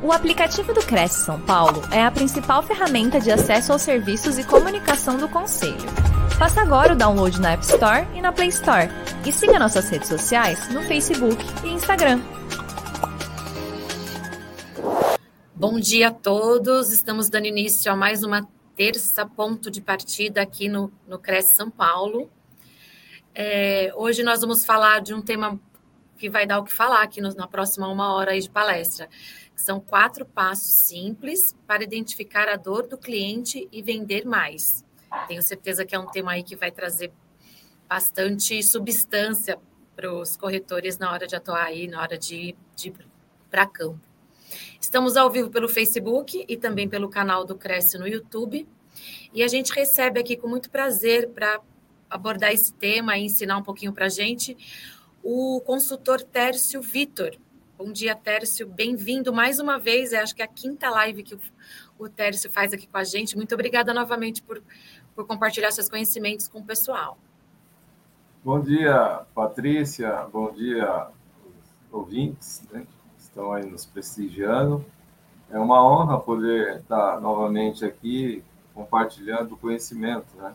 O aplicativo do Cresce São Paulo é a principal ferramenta de acesso aos serviços e comunicação do Conselho. Faça agora o download na App Store e na Play Store. E siga nossas redes sociais no Facebook e Instagram. Bom dia a todos. Estamos dando início a mais uma terça ponto de partida aqui no, no Cresce São Paulo. É, hoje nós vamos falar de um tema que vai dar o que falar aqui no, na próxima uma hora de palestra. São quatro passos simples para identificar a dor do cliente e vender mais. Tenho certeza que é um tema aí que vai trazer bastante substância para os corretores na hora de atuar aí, na hora de, de ir para campo. Estamos ao vivo pelo Facebook e também pelo canal do Cresce no YouTube. E a gente recebe aqui com muito prazer para abordar esse tema e ensinar um pouquinho para a gente o consultor Tércio Vitor. Bom dia, Tércio. Bem-vindo mais uma vez. É, acho que é a quinta live que o, o Tércio faz aqui com a gente. Muito obrigada novamente por, por compartilhar seus conhecimentos com o pessoal. Bom dia, Patrícia. Bom dia, ouvintes. Né? estão aí nos prestigiando. É uma honra poder estar novamente aqui compartilhando conhecimento, né?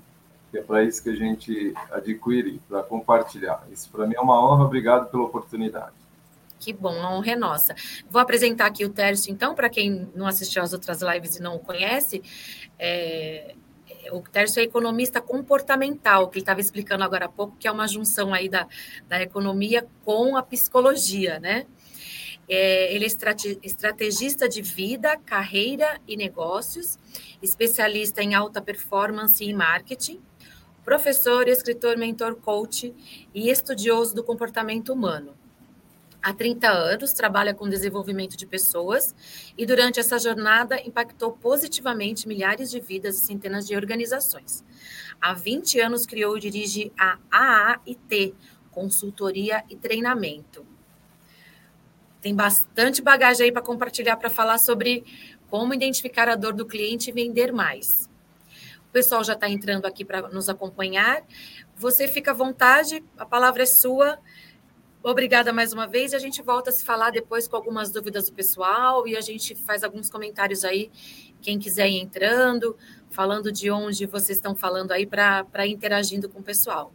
Que é para isso que a gente adquire, para compartilhar. Isso para mim é uma honra. Obrigado pela oportunidade. Que bom, a honra é nossa. Vou apresentar aqui o Tércio, então, para quem não assistiu às outras lives e não o conhece. É, o Tércio é economista comportamental, que ele estava explicando agora há pouco, que é uma junção aí da, da economia com a psicologia, né? É, ele é estrategista de vida, carreira e negócios, especialista em alta performance e marketing, professor, escritor, mentor, coach e estudioso do comportamento humano. Há 30 anos trabalha com desenvolvimento de pessoas e durante essa jornada impactou positivamente milhares de vidas e centenas de organizações. Há 20 anos criou e dirige a AAIT, Consultoria e Treinamento tem bastante bagagem aí para compartilhar para falar sobre como identificar a dor do cliente e vender mais. O pessoal já está entrando aqui para nos acompanhar. Você fica à vontade, a palavra é sua. Obrigada mais uma vez e a gente volta a se falar depois com algumas dúvidas do pessoal e a gente faz alguns comentários aí, quem quiser ir entrando, falando de onde vocês estão falando aí para interagindo com o pessoal.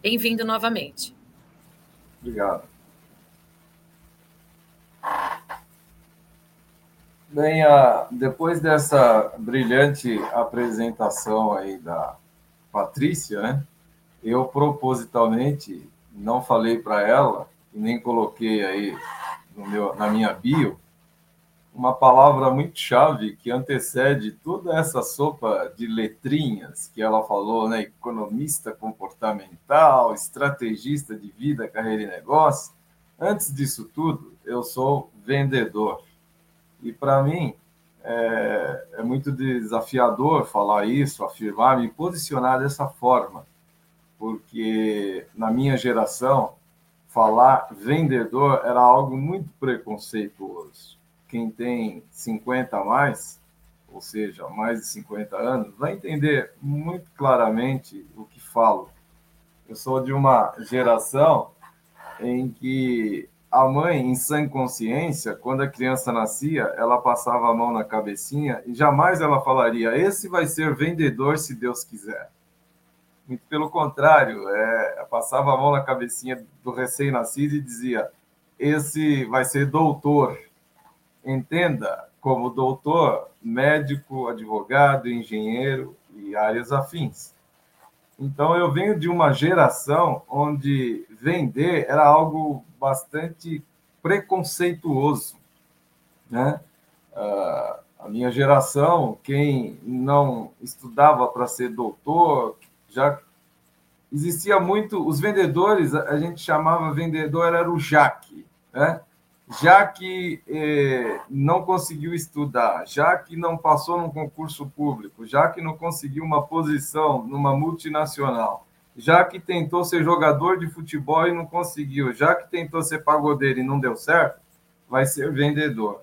Bem-vindo novamente. Obrigado. Bem, depois dessa brilhante apresentação aí da Patrícia, né, eu propositalmente não falei para ela e nem coloquei aí meu, na minha bio uma palavra muito chave que antecede toda essa sopa de letrinhas que ela falou, né? Economista comportamental, estrategista de vida, carreira e negócio. Antes disso tudo, eu sou vendedor. E para mim é, é, muito desafiador falar isso, afirmar, me posicionar dessa forma, porque na minha geração, falar vendedor era algo muito preconceituoso. Quem tem 50 a mais, ou seja, mais de 50 anos, vai entender muito claramente o que falo. Eu sou de uma geração em que a mãe, em sã consciência, quando a criança nascia, ela passava a mão na cabecinha e jamais ela falaria: Esse vai ser vendedor se Deus quiser. Muito pelo contrário, é, passava a mão na cabecinha do recém-nascido e dizia: Esse vai ser doutor. Entenda como doutor, médico, advogado, engenheiro e áreas afins. Então, eu venho de uma geração onde vender era algo bastante preconceituoso. Né? Uh, a minha geração, quem não estudava para ser doutor, já existia muito. Os vendedores, a gente chamava vendedor, era o Jaque. Né? já que eh, não conseguiu estudar, já que não passou num concurso público, já que não conseguiu uma posição numa multinacional, já que tentou ser jogador de futebol e não conseguiu, já que tentou ser pagodeiro e não deu certo, vai ser vendedor.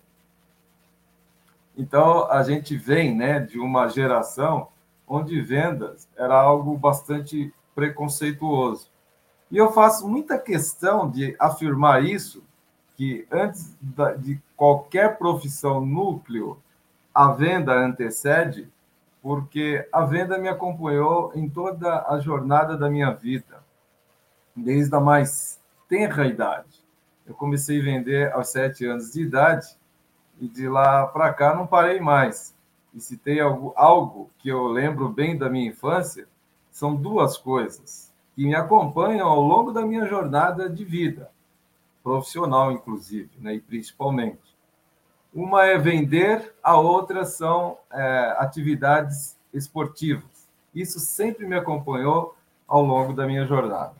Então, a gente vem né, de uma geração onde vendas era algo bastante preconceituoso. E eu faço muita questão de afirmar isso que antes de qualquer profissão núcleo, a venda antecede, porque a venda me acompanhou em toda a jornada da minha vida, desde a mais tenra idade. Eu comecei a vender aos sete anos de idade e de lá para cá não parei mais. E se tem algo, algo que eu lembro bem da minha infância, são duas coisas que me acompanham ao longo da minha jornada de vida, profissional, inclusive, né, e principalmente. Uma é vender, a outra são é, atividades esportivas. Isso sempre me acompanhou ao longo da minha jornada.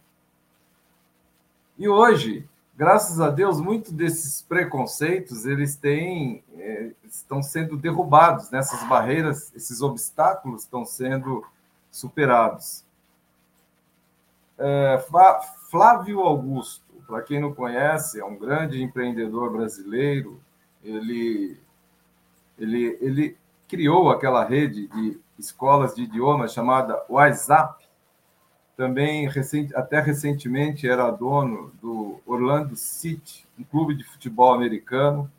E hoje, graças a Deus, muitos desses preconceitos eles têm é, estão sendo derrubados nessas barreiras, esses obstáculos estão sendo superados. É, Flávio Augusto, para quem não conhece, é um grande empreendedor brasileiro. Ele, ele, ele criou aquela rede de escolas de idiomas chamada WhatsApp. Também, até recentemente, era dono do Orlando City, um clube de futebol americano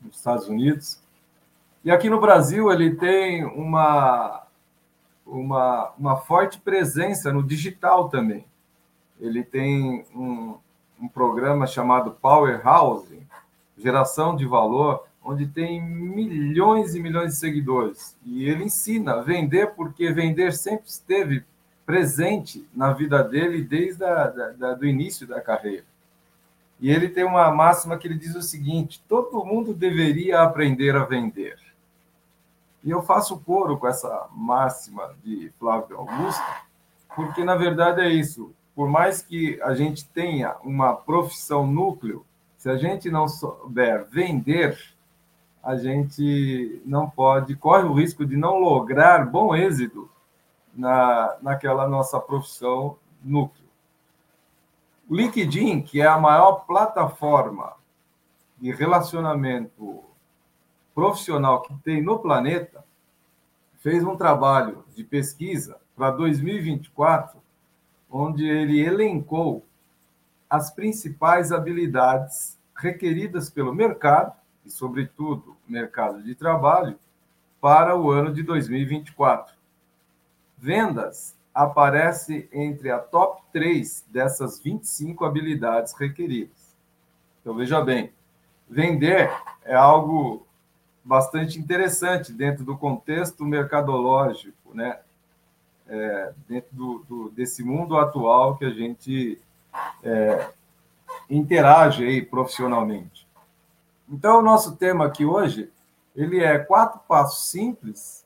nos Estados Unidos. E aqui no Brasil ele tem uma, uma, uma forte presença no digital também. Ele tem um, um programa chamado Powerhouse, Geração de Valor, onde tem milhões e milhões de seguidores. E ele ensina a vender, porque vender sempre esteve presente na vida dele desde a, da, da, do início da carreira. E ele tem uma máxima que ele diz o seguinte: todo mundo deveria aprender a vender. E eu faço coro com essa máxima de Flávio Augusto, porque na verdade é isso. Por mais que a gente tenha uma profissão núcleo, se a gente não souber vender, a gente não pode, corre o risco de não lograr bom êxito na, naquela nossa profissão núcleo. O LinkedIn, que é a maior plataforma de relacionamento profissional que tem no planeta, fez um trabalho de pesquisa para 2024, onde ele elencou as principais habilidades requeridas pelo mercado, e, sobretudo, mercado de trabalho, para o ano de 2024. Vendas aparece entre a top 3 dessas 25 habilidades requeridas. Então, veja bem, vender é algo bastante interessante dentro do contexto mercadológico, né? É, dentro do, do, desse mundo atual que a gente é, interage aí profissionalmente. Então, o nosso tema aqui hoje, ele é quatro passos simples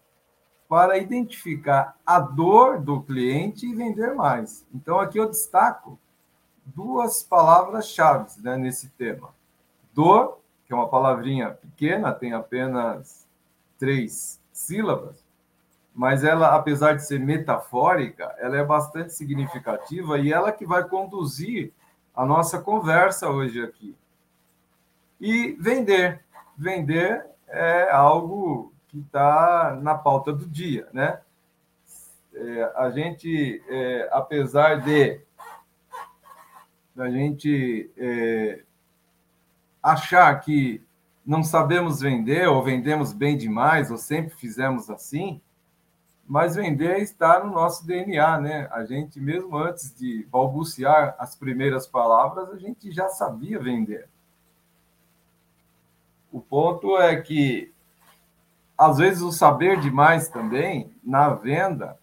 para identificar a dor do cliente e vender mais. Então, aqui eu destaco duas palavras-chave né, nesse tema: dor que é uma palavrinha pequena, tem apenas três sílabas, mas ela, apesar de ser metafórica, ela é bastante significativa e ela que vai conduzir a nossa conversa hoje aqui. E vender. Vender é algo que está na pauta do dia, né? É, a gente, é, apesar de a gente é, achar que não sabemos vender ou vendemos bem demais ou sempre fizemos assim, mas vender está no nosso DNA, né? A gente mesmo antes de balbuciar as primeiras palavras, a gente já sabia vender. O ponto é que às vezes o saber demais também na venda,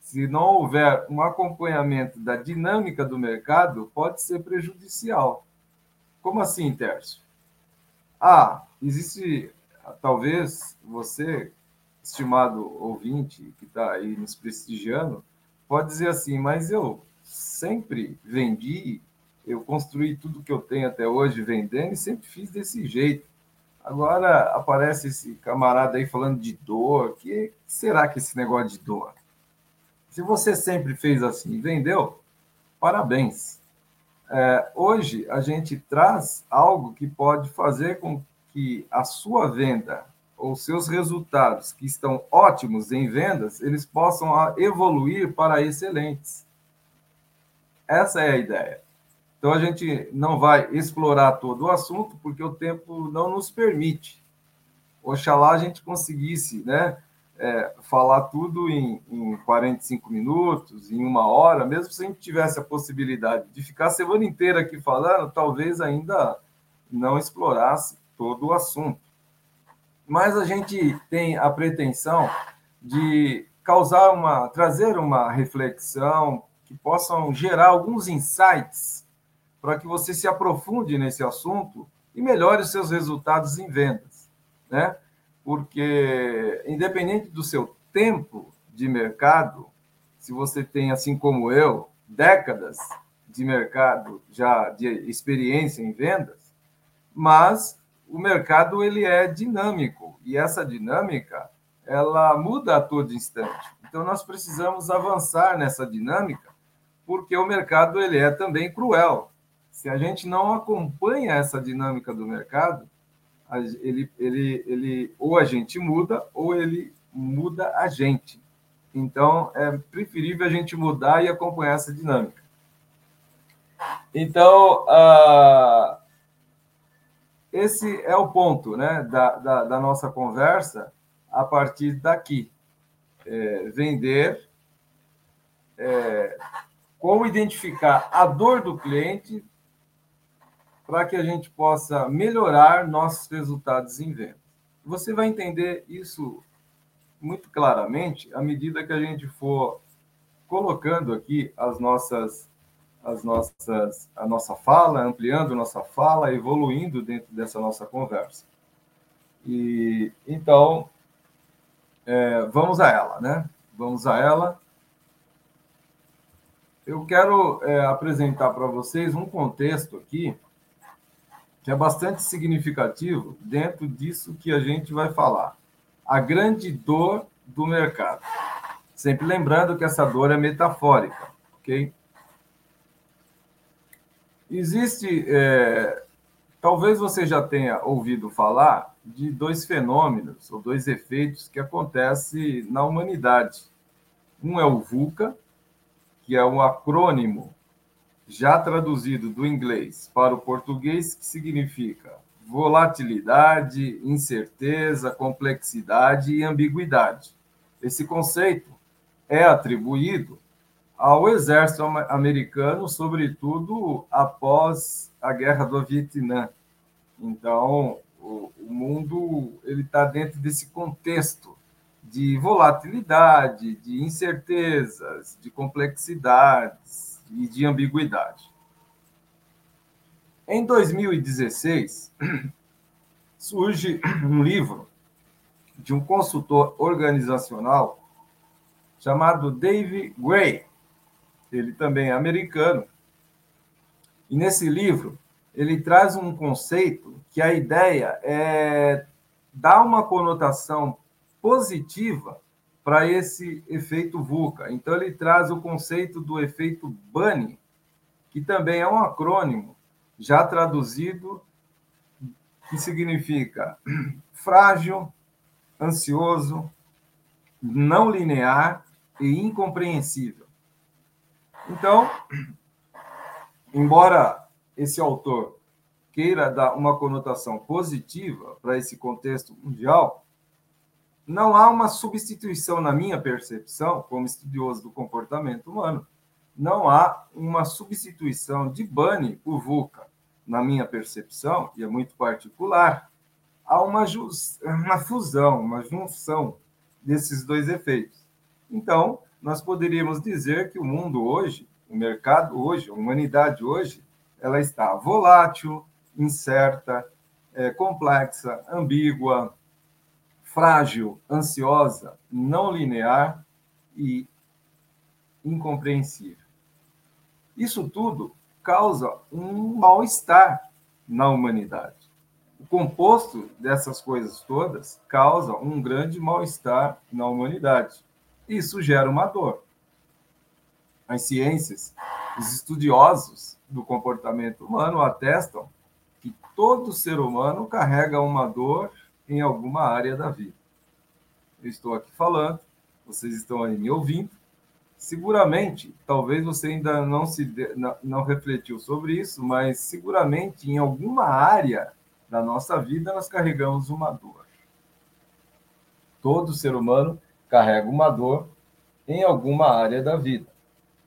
se não houver um acompanhamento da dinâmica do mercado, pode ser prejudicial. Como assim, Tércio? Ah, existe, talvez você, estimado ouvinte que está aí nos prestigiando, pode dizer assim, mas eu sempre vendi, eu construí tudo que eu tenho até hoje vendendo e sempre fiz desse jeito. Agora aparece esse camarada aí falando de dor. Que será que esse negócio de dor? Se você sempre fez assim, vendeu, parabéns. É, hoje a gente traz algo que pode fazer com que a sua venda ou seus resultados que estão ótimos em vendas, eles possam evoluir para excelentes. Essa é a ideia. Então, a gente não vai explorar todo o assunto, porque o tempo não nos permite. Oxalá a gente conseguisse né, é, falar tudo em, em 45 minutos, em uma hora, mesmo se a gente tivesse a possibilidade de ficar a semana inteira aqui falando, talvez ainda não explorasse todo o assunto. Mas a gente tem a pretensão de causar uma, trazer uma reflexão que possam gerar alguns insights para que você se aprofunde nesse assunto e melhore os seus resultados em vendas, né? Porque independente do seu tempo de mercado, se você tem assim como eu décadas de mercado já de experiência em vendas, mas o mercado ele é dinâmico e essa dinâmica ela muda a todo instante. Então nós precisamos avançar nessa dinâmica, porque o mercado ele é também cruel. Se a gente não acompanha essa dinâmica do mercado, ele, ele, ele ou a gente muda ou ele muda a gente. Então é preferível a gente mudar e acompanhar essa dinâmica. Então, uh, esse é o ponto né, da, da, da nossa conversa a partir daqui. É, vender, é, como identificar a dor do cliente para que a gente possa melhorar nossos resultados em venda. Você vai entender isso muito claramente à medida que a gente for colocando aqui as nossas as nossas a nossa fala, ampliando nossa fala, evoluindo dentro dessa nossa conversa. E então é, vamos a ela, né? Vamos a ela. Eu quero é, apresentar para vocês um contexto aqui que é bastante significativo dentro disso que a gente vai falar. A grande dor do mercado. Sempre lembrando que essa dor é metafórica, ok? Existe, é, talvez você já tenha ouvido falar de dois fenômenos ou dois efeitos que acontecem na humanidade. Um é o VUCA, que é um acrônimo já traduzido do inglês para o português, que significa volatilidade, incerteza, complexidade e ambiguidade. Esse conceito é atribuído ao exército americano, sobretudo após a guerra do Vietnã. Então, o, o mundo ele está dentro desse contexto de volatilidade, de incertezas, de complexidades e de ambiguidade. Em 2016, surge um livro de um consultor organizacional chamado Dave Gray. Ele também é americano. E nesse livro, ele traz um conceito que a ideia é dar uma conotação positiva para esse efeito VUCA. Então, ele traz o conceito do efeito Bunny, que também é um acrônimo já traduzido, que significa frágil, ansioso, não linear e incompreensível. Então, embora esse autor queira dar uma conotação positiva para esse contexto mundial, não há uma substituição, na minha percepção, como estudioso do comportamento humano, não há uma substituição de Bunny por VUCA. Na minha percepção, e é muito particular, há uma, uma fusão, uma junção desses dois efeitos. Então, nós poderíamos dizer que o mundo hoje, o mercado hoje, a humanidade hoje, ela está volátil, incerta, é, complexa, ambígua, frágil, ansiosa, não linear e incompreensível. Isso tudo causa um mal-estar na humanidade. O composto dessas coisas todas causa um grande mal-estar na humanidade. Isso gera uma dor. As ciências, os estudiosos do comportamento humano atestam que todo ser humano carrega uma dor em alguma área da vida. Eu estou aqui falando, vocês estão aí me ouvindo, seguramente, talvez você ainda não se não, não refletiu sobre isso, mas seguramente em alguma área da nossa vida nós carregamos uma dor. Todo ser humano carrega uma dor em alguma área da vida.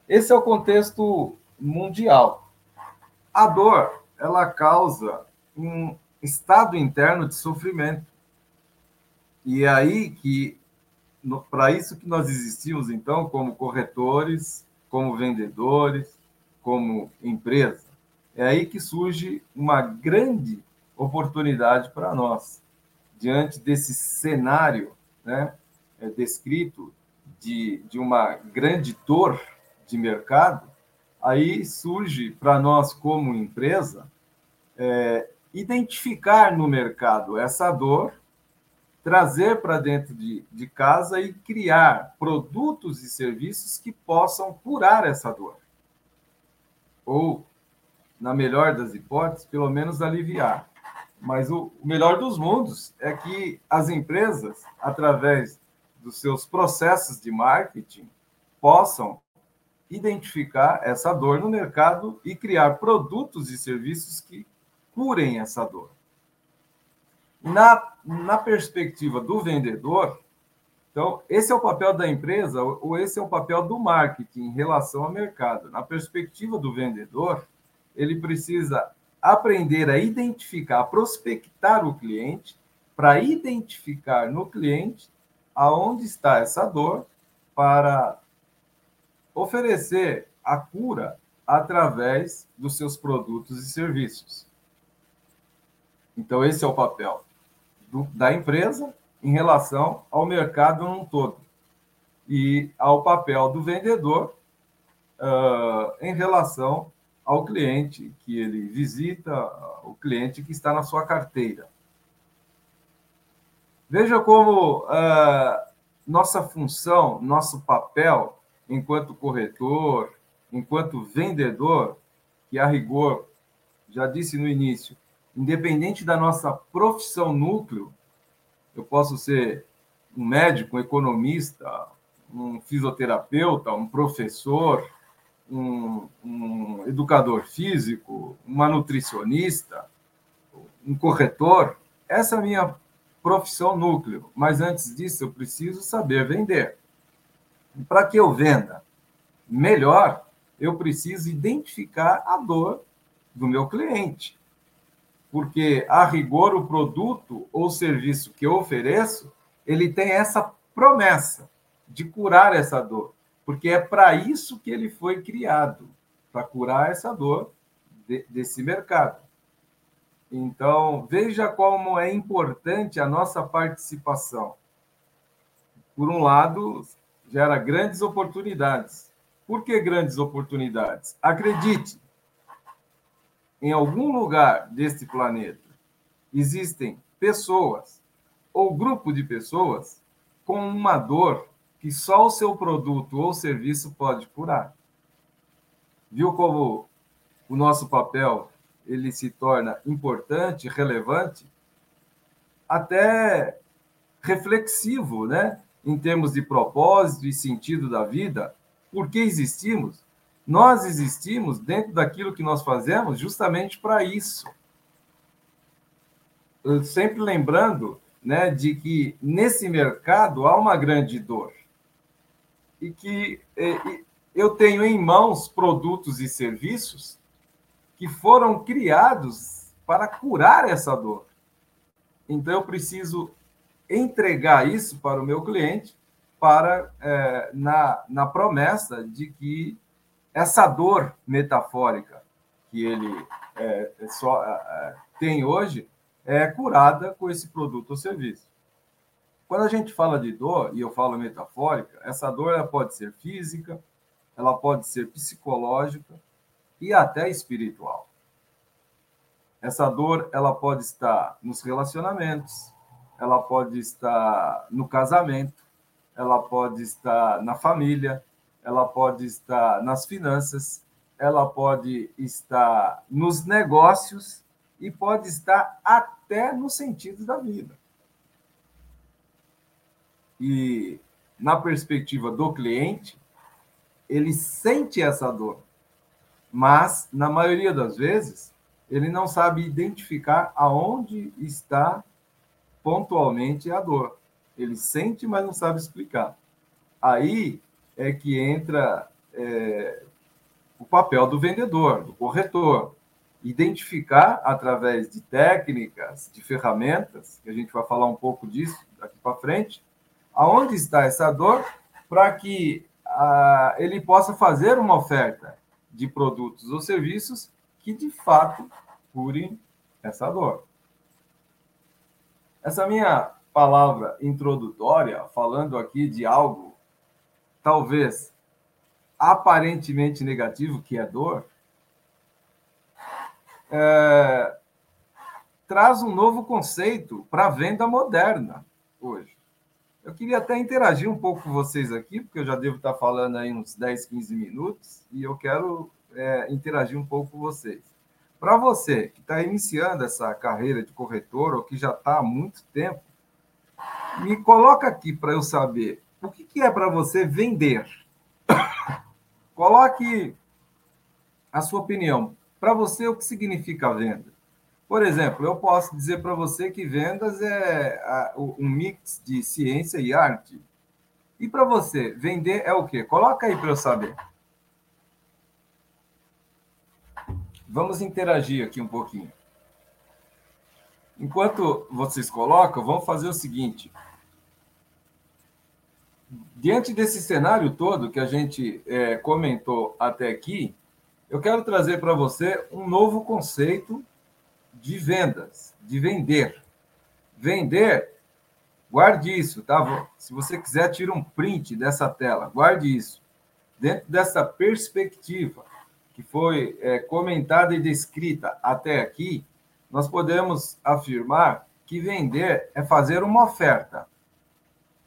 Esse é o contexto mundial. A dor, ela causa um estado interno de sofrimento. E é aí que, para isso que nós existimos, então, como corretores, como vendedores, como empresa. É aí que surge uma grande oportunidade para nós. Diante desse cenário né, é descrito de, de uma grande dor de mercado, aí surge para nós, como empresa, é, identificar no mercado essa dor, trazer para dentro de, de casa e criar produtos e serviços que possam curar essa dor. Ou, na melhor das hipóteses, pelo menos aliviar. Mas o, o melhor dos mundos é que as empresas, através dos seus processos de marketing, possam identificar essa dor no mercado e criar produtos e serviços que curem essa dor. Na, na perspectiva do vendedor, então, esse é o papel da empresa ou esse é o papel do marketing em relação ao mercado. Na perspectiva do vendedor, ele precisa aprender a identificar, a prospectar o cliente, para identificar no cliente aonde está essa dor, para oferecer a cura através dos seus produtos e serviços. Então, esse é o papel do, da empresa em relação ao mercado num todo e ao papel do vendedor uh, em relação ao cliente que ele visita, o cliente que está na sua carteira. Veja como uh, nossa função, nosso papel enquanto corretor, enquanto vendedor, que a rigor, já disse no início, independente da nossa profissão núcleo, eu posso ser um médico, um economista, um fisioterapeuta, um professor, um, um educador físico, uma nutricionista, um corretor. Essa é a minha profissão núcleo. Mas antes disso, eu preciso saber vender. Para que eu venda melhor, eu preciso identificar a dor do meu cliente. Porque, a rigor, o produto ou serviço que eu ofereço, ele tem essa promessa de curar essa dor. Porque é para isso que ele foi criado para curar essa dor de, desse mercado. Então, veja como é importante a nossa participação. Por um lado, gera grandes oportunidades. Por que grandes oportunidades? Acredite, em algum lugar deste planeta existem pessoas ou grupo de pessoas com uma dor que só o seu produto ou serviço pode curar. Viu como o nosso papel ele se torna importante, relevante, até reflexivo, né? em termos de propósito e sentido da vida, por que existimos? Nós existimos dentro daquilo que nós fazemos justamente para isso. Sempre lembrando né, de que nesse mercado há uma grande dor e que eu tenho em mãos produtos e serviços que foram criados para curar essa dor. Então eu preciso entregar isso para o meu cliente para é, na, na promessa de que essa dor metafórica que ele é, é só é, é, tem hoje é curada com esse produto ou serviço. Quando a gente fala de dor, e eu falo metafórica, essa dor ela pode ser física, ela pode ser psicológica e até espiritual. Essa dor ela pode estar nos relacionamentos, ela pode estar no casamento, ela pode estar na família, ela pode estar nas finanças, ela pode estar nos negócios e pode estar até no sentido da vida. E na perspectiva do cliente, ele sente essa dor, mas, na maioria das vezes, ele não sabe identificar aonde está pontualmente a dor. Ele sente, mas não sabe explicar. Aí é que entra é, o papel do vendedor, do corretor. Identificar através de técnicas, de ferramentas, que a gente vai falar um pouco disso daqui para frente, aonde está essa dor, para que ele possa fazer uma oferta de produtos ou serviços que de fato curem essa dor. Essa minha palavra introdutória, falando aqui de algo talvez aparentemente negativo, que é dor, é, traz um novo conceito para a venda moderna hoje. Eu queria até interagir um pouco com vocês aqui, porque eu já devo estar falando aí uns 10, 15 minutos, e eu quero é, interagir um pouco com vocês. Para você que está iniciando essa carreira de corretor ou que já está há muito tempo, me coloca aqui para eu saber o que, que é para você vender. Coloque a sua opinião. Para você, o que significa venda? Por exemplo, eu posso dizer para você que vendas é um mix de ciência e arte. E para você, vender é o quê? Coloca aí para eu saber. Vamos interagir aqui um pouquinho. Enquanto vocês colocam, vamos fazer o seguinte. Diante desse cenário todo que a gente é, comentou até aqui, eu quero trazer para você um novo conceito de vendas, de vender. Vender, guarde isso, tá? Se você quiser, tira um print dessa tela, guarde isso. Dentro dessa perspectiva que foi é, comentada e descrita até aqui, nós podemos afirmar que vender é fazer uma oferta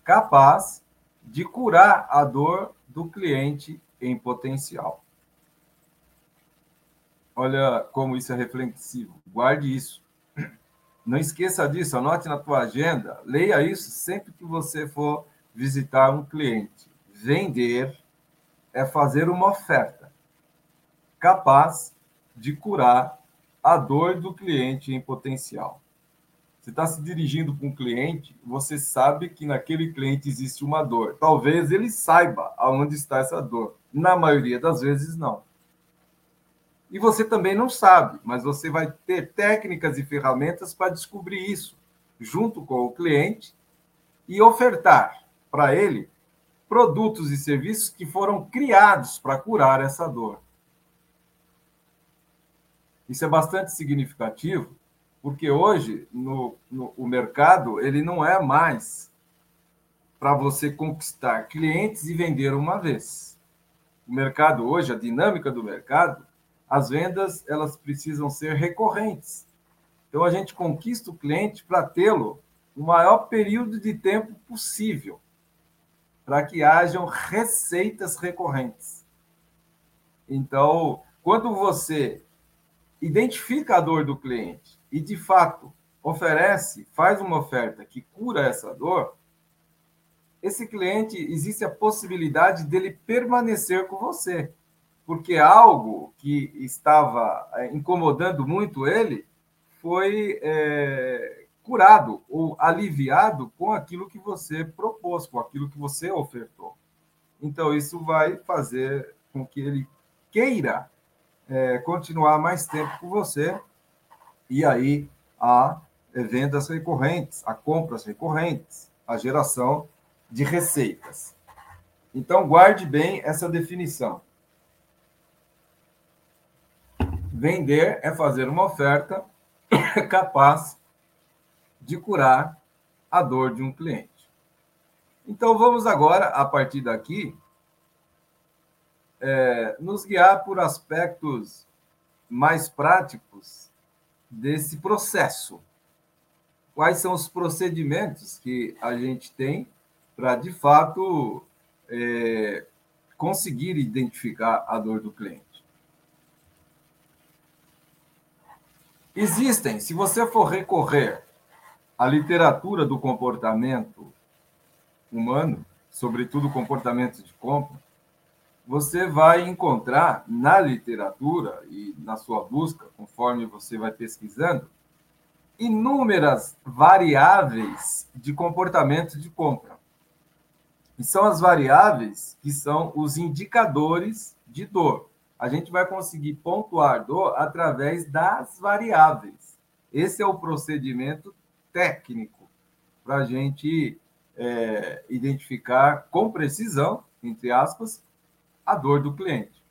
capaz de curar a dor do cliente em potencial. Olha como isso é reflexivo. Guarde isso. Não esqueça disso, anote na tua agenda, leia isso sempre que você for visitar um cliente. Vender é fazer uma oferta capaz de curar a dor do cliente em potencial. Você está se dirigindo para um cliente, você sabe que naquele cliente existe uma dor. Talvez ele saiba aonde está essa dor. Na maioria das vezes, não. E você também não sabe, mas você vai ter técnicas e ferramentas para descobrir isso, junto com o cliente, e ofertar para ele produtos e serviços que foram criados para curar essa dor. Isso é bastante significativo, porque hoje no, no, o mercado ele não é mais para você conquistar clientes e vender uma vez. O mercado hoje, a dinâmica do mercado, as vendas elas precisam ser recorrentes. Então a gente conquista o cliente para tê-lo o maior período de tempo possível, para que hajam receitas recorrentes. Então, quando você identifica a dor do cliente e, de fato, oferece, faz uma oferta que cura essa dor, esse cliente existe a possibilidade dele permanecer com você, porque algo que estava é, incomodando muito ele foi é, curado ou aliviado com aquilo que você propôs, com aquilo que você ofertou. Então, isso vai fazer com que ele queira é, continuar mais tempo com você e aí a vendas recorrentes, a compras recorrentes, a geração de receitas. Então, guarde bem essa definição. Vender é fazer uma oferta capaz de curar a dor de um cliente. Então, vamos agora, a partir daqui, é, nos guiar por aspectos mais práticos desse processo. Quais são os procedimentos que a gente tem para, de fato, é, conseguir identificar a dor do cliente? Existem, se você for recorrer à literatura do comportamento humano, sobretudo comportamento de compra, você vai encontrar na literatura e na sua busca, conforme você vai pesquisando, inúmeras variáveis de comportamento de compra. E são as variáveis que são os indicadores de dor. A gente vai conseguir pontuar dor através das variáveis. Esse é o procedimento técnico para a gente é, identificar com precisão, entre aspas, a dor do cliente.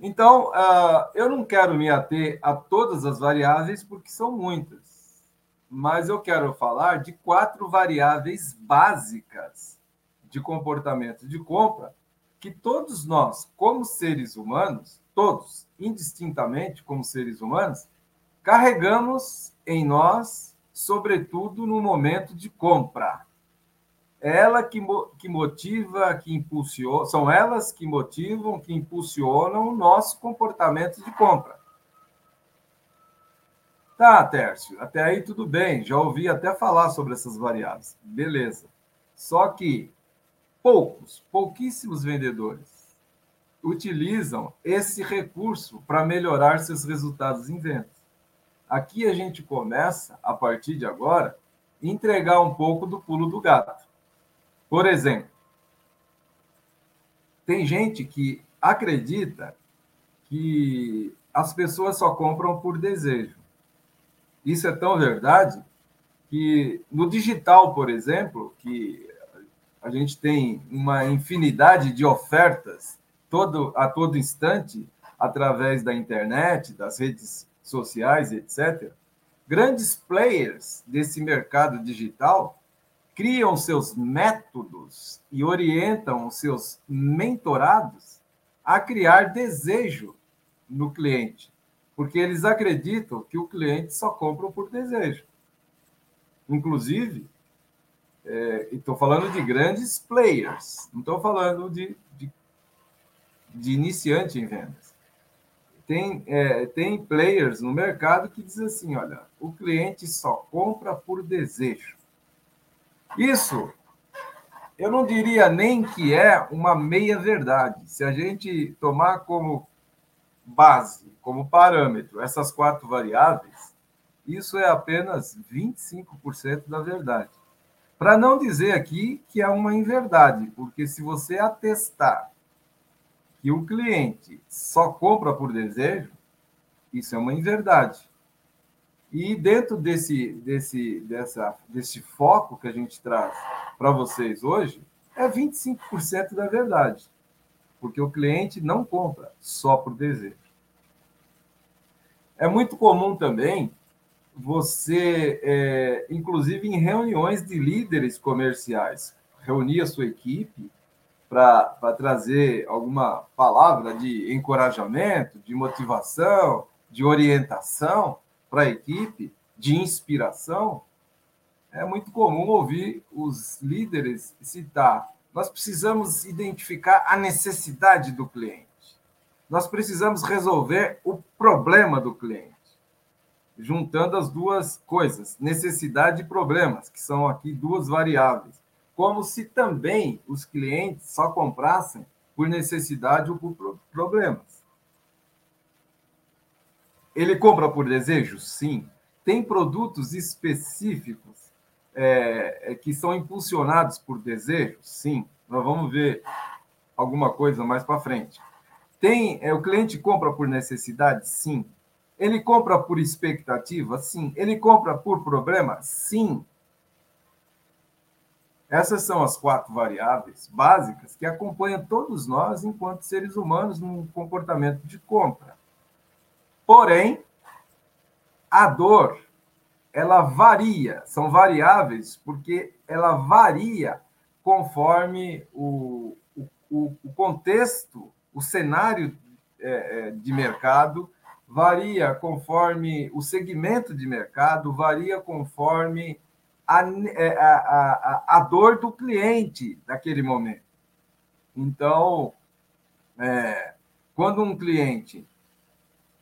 Então, uh, eu não quero me ater a todas as variáveis, porque são muitas, mas eu quero falar de quatro variáveis básicas de comportamento de compra que todos nós, como seres humanos, todos, indistintamente como seres humanos, carregamos em nós, sobretudo no momento de compra ela que, que motiva, que impulsiona, são elas que motivam, que impulsionam o nosso comportamento de compra. Tá, Tércio, até aí tudo bem, já ouvi até falar sobre essas variáveis. Beleza. Só que poucos, pouquíssimos vendedores utilizam esse recurso para melhorar seus resultados em vendas. Aqui a gente começa, a partir de agora, entregar um pouco do pulo do gato. Por exemplo, tem gente que acredita que as pessoas só compram por desejo. Isso é tão verdade que no digital, por exemplo, que a gente tem uma infinidade de ofertas todo, a todo instante através da internet, das redes sociais, etc. Grandes players desse mercado digital criam seus métodos e orientam os seus mentorados a criar desejo no cliente, porque eles acreditam que o cliente só compra por desejo. Inclusive, é, estou falando de grandes players, não estou falando de, de, de, iniciante em vendas. Tem, é, tem players no mercado que dizem assim: olha, o cliente só compra por desejo. Isso eu não diria nem que é uma meia-verdade. Se a gente tomar como base, como parâmetro, essas quatro variáveis, isso é apenas 25% da verdade. Para não dizer aqui que é uma inverdade, porque se você atestar que o cliente só compra por desejo, isso é uma inverdade. E dentro desse, desse, dessa, desse foco que a gente traz para vocês hoje, é 25% da verdade. Porque o cliente não compra só por desejo. É muito comum também você, é, inclusive em reuniões de líderes comerciais, reunir a sua equipe para trazer alguma palavra de encorajamento, de motivação, de orientação para a equipe de inspiração, é muito comum ouvir os líderes citar: nós precisamos identificar a necessidade do cliente, nós precisamos resolver o problema do cliente, juntando as duas coisas, necessidade e problemas, que são aqui duas variáveis, como se também os clientes só comprassem por necessidade ou por problemas. Ele compra por desejo? Sim. Tem produtos específicos é, é, que são impulsionados por desejo? Sim. Nós vamos ver alguma coisa mais para frente. Tem é, o cliente compra por necessidade? Sim. Ele compra por expectativa? Sim. Ele compra por problema? Sim. Essas são as quatro variáveis básicas que acompanham todos nós enquanto seres humanos no comportamento de compra. Porém, a dor, ela varia, são variáveis, porque ela varia conforme o, o, o contexto, o cenário é, é, de mercado, varia conforme o segmento de mercado, varia conforme a, é, a, a, a dor do cliente naquele momento. Então, é, quando um cliente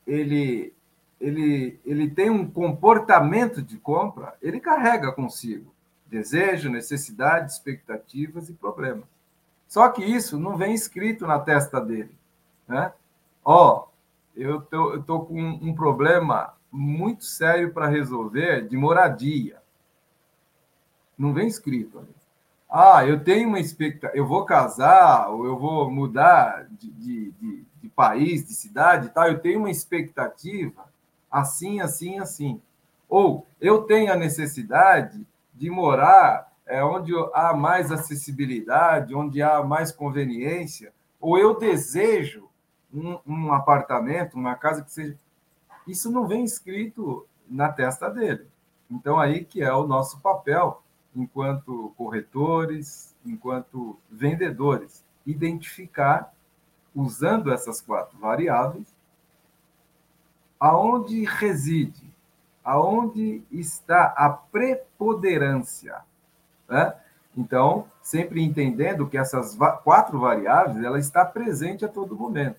ele, ele, ele tem um comportamento de compra, ele carrega consigo desejo, necessidade, expectativas e problemas. Só que isso não vem escrito na testa dele. Né? Ó, eu tô, eu tô com um problema muito sério para resolver de moradia. Não vem escrito ali. Ah, eu tenho uma expectativa, eu vou casar, ou eu vou mudar de, de, de, de país, de cidade tal, eu tenho uma expectativa assim, assim, assim. Ou eu tenho a necessidade de morar é, onde há mais acessibilidade, onde há mais conveniência, ou eu desejo um, um apartamento, uma casa que seja. Isso não vem escrito na testa dele. Então, aí que é o nosso papel enquanto corretores, enquanto vendedores, identificar, usando essas quatro variáveis, aonde reside, aonde está a preponderância. Né? Então, sempre entendendo que essas quatro variáveis ela está presente a todo momento.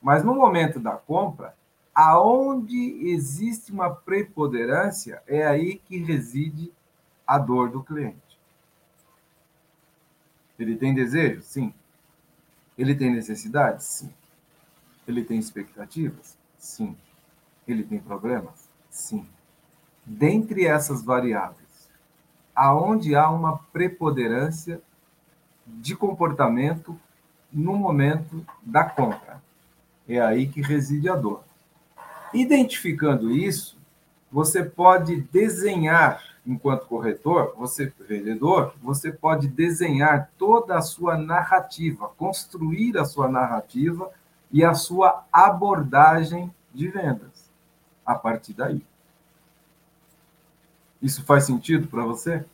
Mas no momento da compra, aonde existe uma preponderância, é aí que reside a dor do cliente. Ele tem desejo? Sim. Ele tem necessidades? Sim. Ele tem expectativas? Sim. Ele tem problemas? Sim. Dentre essas variáveis, aonde há uma preponderância de comportamento no momento da compra. É aí que reside a dor. Identificando isso, você pode desenhar enquanto corretor, você vendedor, você pode desenhar toda a sua narrativa, construir a sua narrativa e a sua abordagem de vendas a partir daí. Isso faz sentido para você?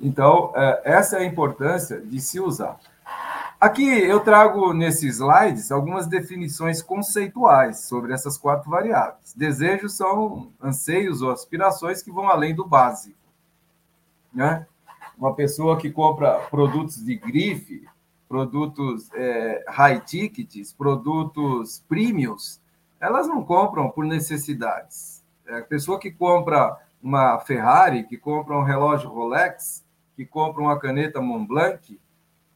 Então, é, essa é a importância de se usar. Aqui eu trago nesses slides algumas definições conceituais sobre essas quatro variáveis. Desejos são anseios ou aspirações que vão além do básico. Né? Uma pessoa que compra produtos de grife, produtos é, high tickets, produtos premiums, elas não compram por necessidades. É a pessoa que compra uma Ferrari, que compra um relógio Rolex, que compra uma caneta Montblanc,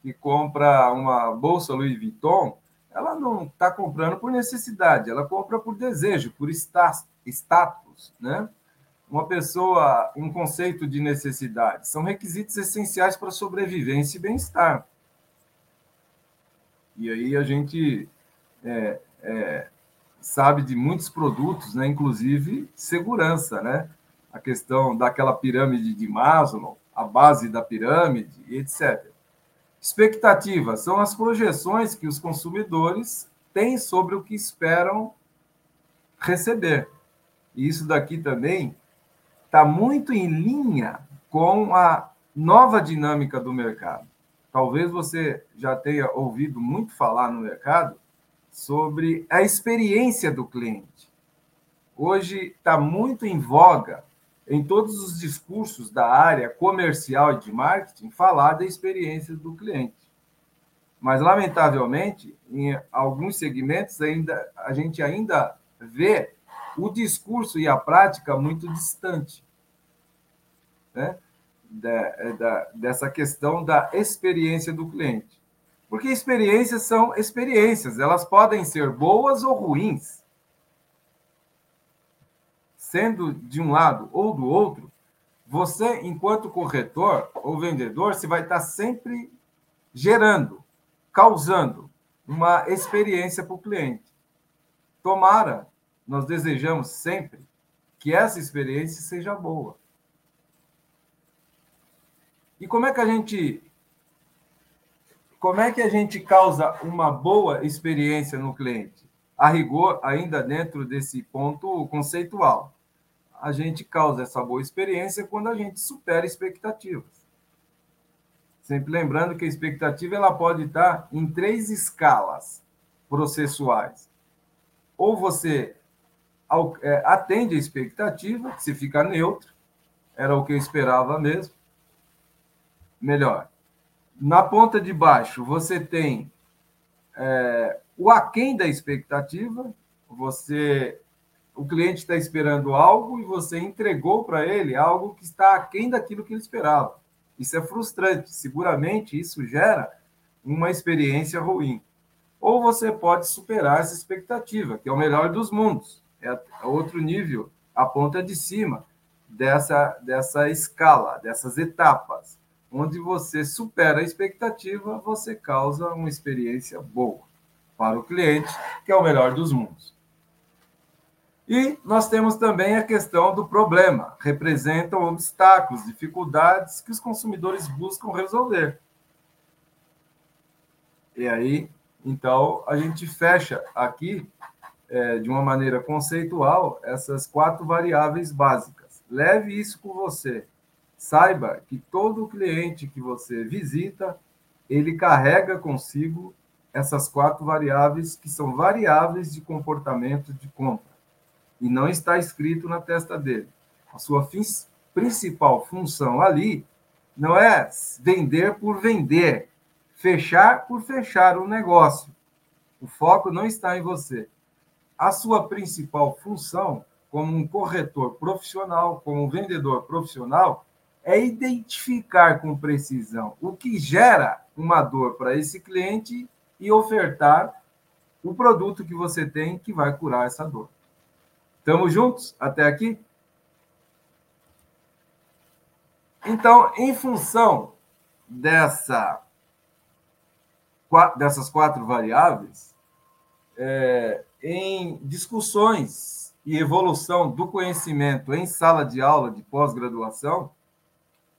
que compra uma bolsa Louis Vuitton, ela não está comprando por necessidade, ela compra por desejo, por status, né? Uma pessoa, um conceito de necessidade, são requisitos essenciais para sobrevivência e bem-estar. E aí a gente é, é, sabe de muitos produtos, né? inclusive segurança, né? A questão daquela pirâmide de Maslow, a base da pirâmide, etc. Expectativas são as projeções que os consumidores têm sobre o que esperam receber. E isso daqui também está muito em linha com a nova dinâmica do mercado. Talvez você já tenha ouvido muito falar no mercado sobre a experiência do cliente. Hoje está muito em voga em todos os discursos da área comercial e de marketing falar da experiência do cliente. Mas, lamentavelmente, em alguns segmentos, ainda, a gente ainda vê o discurso e a prática muito distante né? da, da, dessa questão da experiência do cliente. Porque experiências são experiências, elas podem ser boas ou ruins sendo de um lado ou do outro, você, enquanto corretor ou vendedor, você vai estar sempre gerando, causando uma experiência para o cliente. Tomara, nós desejamos sempre que essa experiência seja boa. E como é que a gente como é que a gente causa uma boa experiência no cliente? A rigor, ainda dentro desse ponto conceitual a gente causa essa boa experiência quando a gente supera expectativas. Sempre lembrando que a expectativa ela pode estar em três escalas processuais. Ou você é, atende a expectativa, se fica neutro, era o que eu esperava mesmo. Melhor. Na ponta de baixo, você tem é, o aquém da expectativa, você o cliente está esperando algo e você entregou para ele algo que está aquém daquilo que ele esperava. Isso é frustrante. Seguramente isso gera uma experiência ruim. Ou você pode superar essa expectativa, que é o melhor dos mundos. É outro nível, a ponta de cima dessa, dessa escala, dessas etapas. Onde você supera a expectativa, você causa uma experiência boa para o cliente, que é o melhor dos mundos. E nós temos também a questão do problema, representam obstáculos, dificuldades que os consumidores buscam resolver. E aí, então, a gente fecha aqui, é, de uma maneira conceitual, essas quatro variáveis básicas. Leve isso com você. Saiba que todo cliente que você visita, ele carrega consigo essas quatro variáveis, que são variáveis de comportamento de compra e não está escrito na testa dele. A sua principal função ali não é vender por vender, fechar por fechar o negócio. O foco não está em você. A sua principal função, como um corretor profissional, como um vendedor profissional, é identificar com precisão o que gera uma dor para esse cliente e ofertar o produto que você tem que vai curar essa dor. Estamos juntos até aqui? Então, em função dessa, dessas quatro variáveis, é, em discussões e evolução do conhecimento em sala de aula de pós-graduação,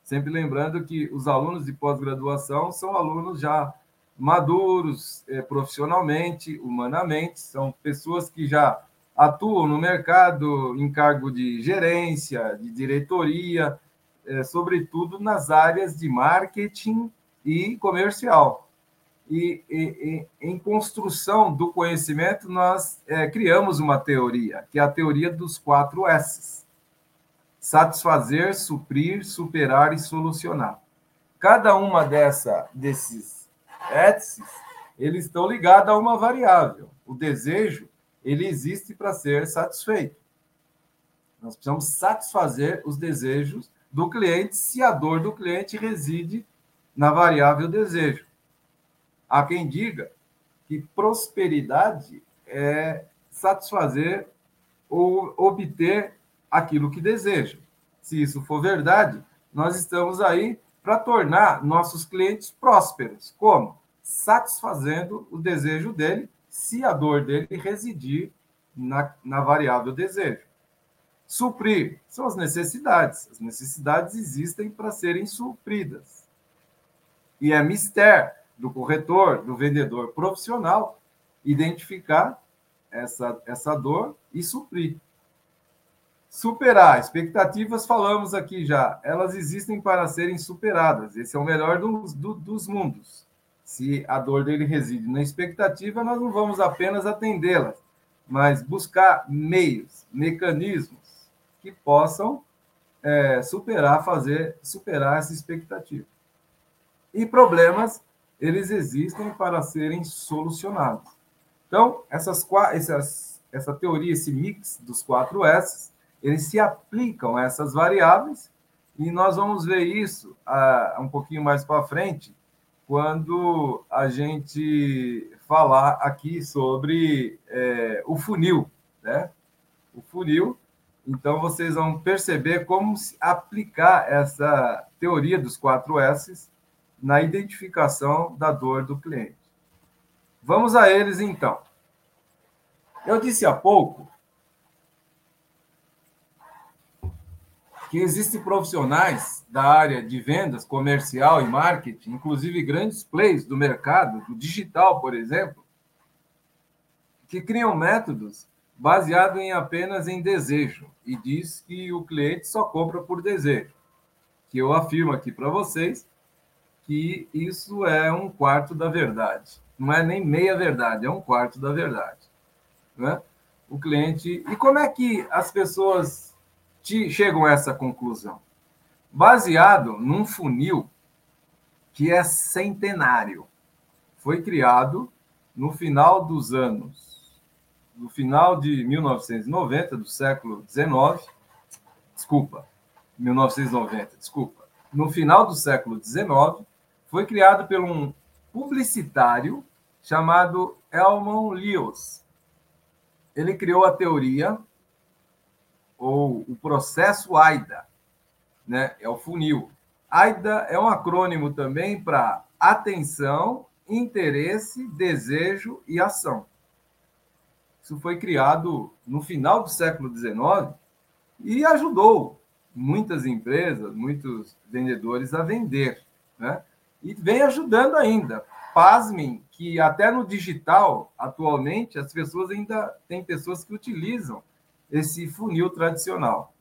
sempre lembrando que os alunos de pós-graduação são alunos já maduros é, profissionalmente, humanamente, são pessoas que já atuam no mercado em cargo de gerência, de diretoria, é, sobretudo nas áreas de marketing e comercial. E, e, e em construção do conhecimento, nós é, criamos uma teoria, que é a teoria dos quatro S's: satisfazer, suprir, superar e solucionar. Cada uma dessa, desses S's, eles estão ligados a uma variável. O desejo ele existe para ser satisfeito. Nós precisamos satisfazer os desejos do cliente se a dor do cliente reside na variável desejo. Há quem diga que prosperidade é satisfazer ou obter aquilo que deseja. Se isso for verdade, nós estamos aí para tornar nossos clientes prósperos. Como? Satisfazendo o desejo dele se a dor dele residir na, na variável desejo. Suprir são as necessidades. As necessidades existem para serem supridas. E é mistério do corretor, do vendedor profissional, identificar essa, essa dor e suprir. Superar. Expectativas, falamos aqui já. Elas existem para serem superadas. Esse é o melhor dos, do, dos mundos se a dor dele reside na expectativa, nós não vamos apenas atendê-la, mas buscar meios, mecanismos que possam é, superar, fazer superar essa expectativa. E problemas, eles existem para serem solucionados. Então, essas, essas, essa teoria, esse mix dos quatro S, eles se aplicam a essas variáveis, e nós vamos ver isso ah, um pouquinho mais para frente, quando a gente falar aqui sobre é, o funil, né? O funil. Então, vocês vão perceber como aplicar essa teoria dos quatro S's na identificação da dor do cliente. Vamos a eles, então. Eu disse há pouco que existem profissionais da área de vendas, comercial e marketing, inclusive grandes players do mercado, do digital, por exemplo, que criam métodos baseados em apenas em desejo e diz que o cliente só compra por desejo. Que eu afirmo aqui para vocês que isso é um quarto da verdade. Não é nem meia verdade, é um quarto da verdade. Né? O cliente. E como é que as pessoas chegam a essa conclusão? Baseado num funil que é centenário. Foi criado no final dos anos, no final de 1990, do século XIX, desculpa, 1990, desculpa, no final do século XIX, foi criado por um publicitário chamado Elmon Lewis. Ele criou a teoria ou o processo AIDA, né? É o funil. AIDA é um acrônimo também para atenção, interesse, desejo e ação. Isso foi criado no final do século XIX e ajudou muitas empresas, muitos vendedores a vender, né? E vem ajudando ainda. Pasmem que até no digital, atualmente, as pessoas ainda tem pessoas que utilizam esse funil tradicional.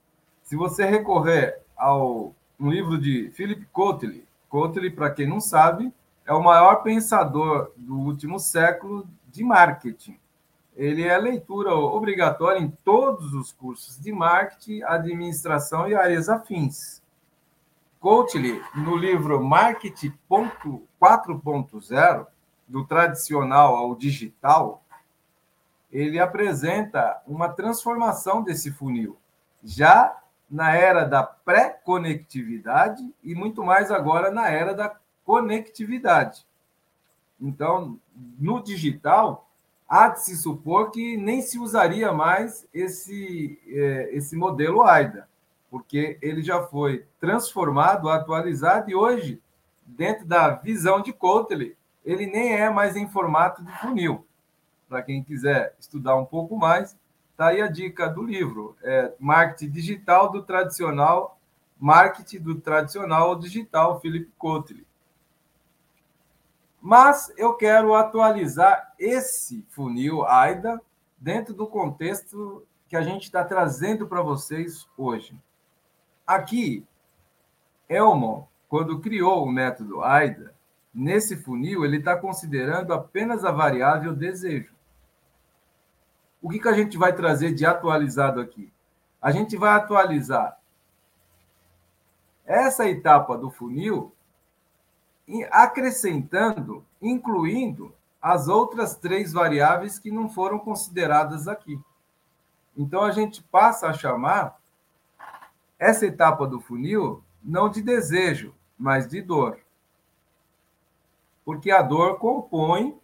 Se você recorrer ao um livro de Philip Kotler, Kotler, para quem não sabe, é o maior pensador do último século de marketing. Ele é leitura obrigatória em todos os cursos de marketing, administração e áreas afins. Kotler, no livro Marketing 4.0, do tradicional ao digital, ele apresenta uma transformação desse funil, já na era da pré-conectividade e muito mais agora na era da conectividade. Então, no digital, há de se supor que nem se usaria mais esse, é, esse modelo AIDA, porque ele já foi transformado, atualizado e hoje, dentro da visão de Kotler, ele nem é mais em formato de funil. Para quem quiser estudar um pouco mais, está aí a dica do livro. É Marketing Digital do Tradicional, Marketing do Tradicional ao Digital, Philip Kotler. Mas eu quero atualizar esse funil AIDA dentro do contexto que a gente está trazendo para vocês hoje. Aqui, Elmon, quando criou o método AIDA, nesse funil ele está considerando apenas a variável desejo. O que, que a gente vai trazer de atualizado aqui? A gente vai atualizar essa etapa do funil acrescentando, incluindo as outras três variáveis que não foram consideradas aqui. Então, a gente passa a chamar essa etapa do funil não de desejo, mas de dor. Porque a dor compõe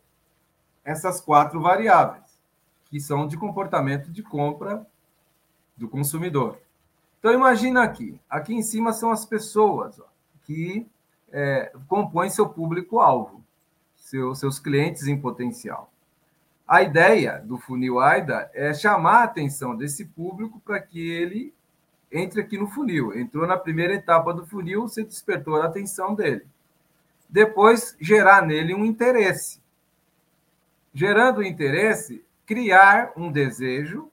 essas quatro variáveis, que são de comportamento de compra do consumidor. Então, imagina aqui. Aqui em cima são as pessoas ó, que é, compõem seu público-alvo, seu, seus clientes em potencial. A ideia do funil AIDA é chamar a atenção desse público para que ele entre aqui no funil. Entrou na primeira etapa do funil, você despertou a atenção dele. Depois, gerar nele um interesse. Gerando interesse, criar um desejo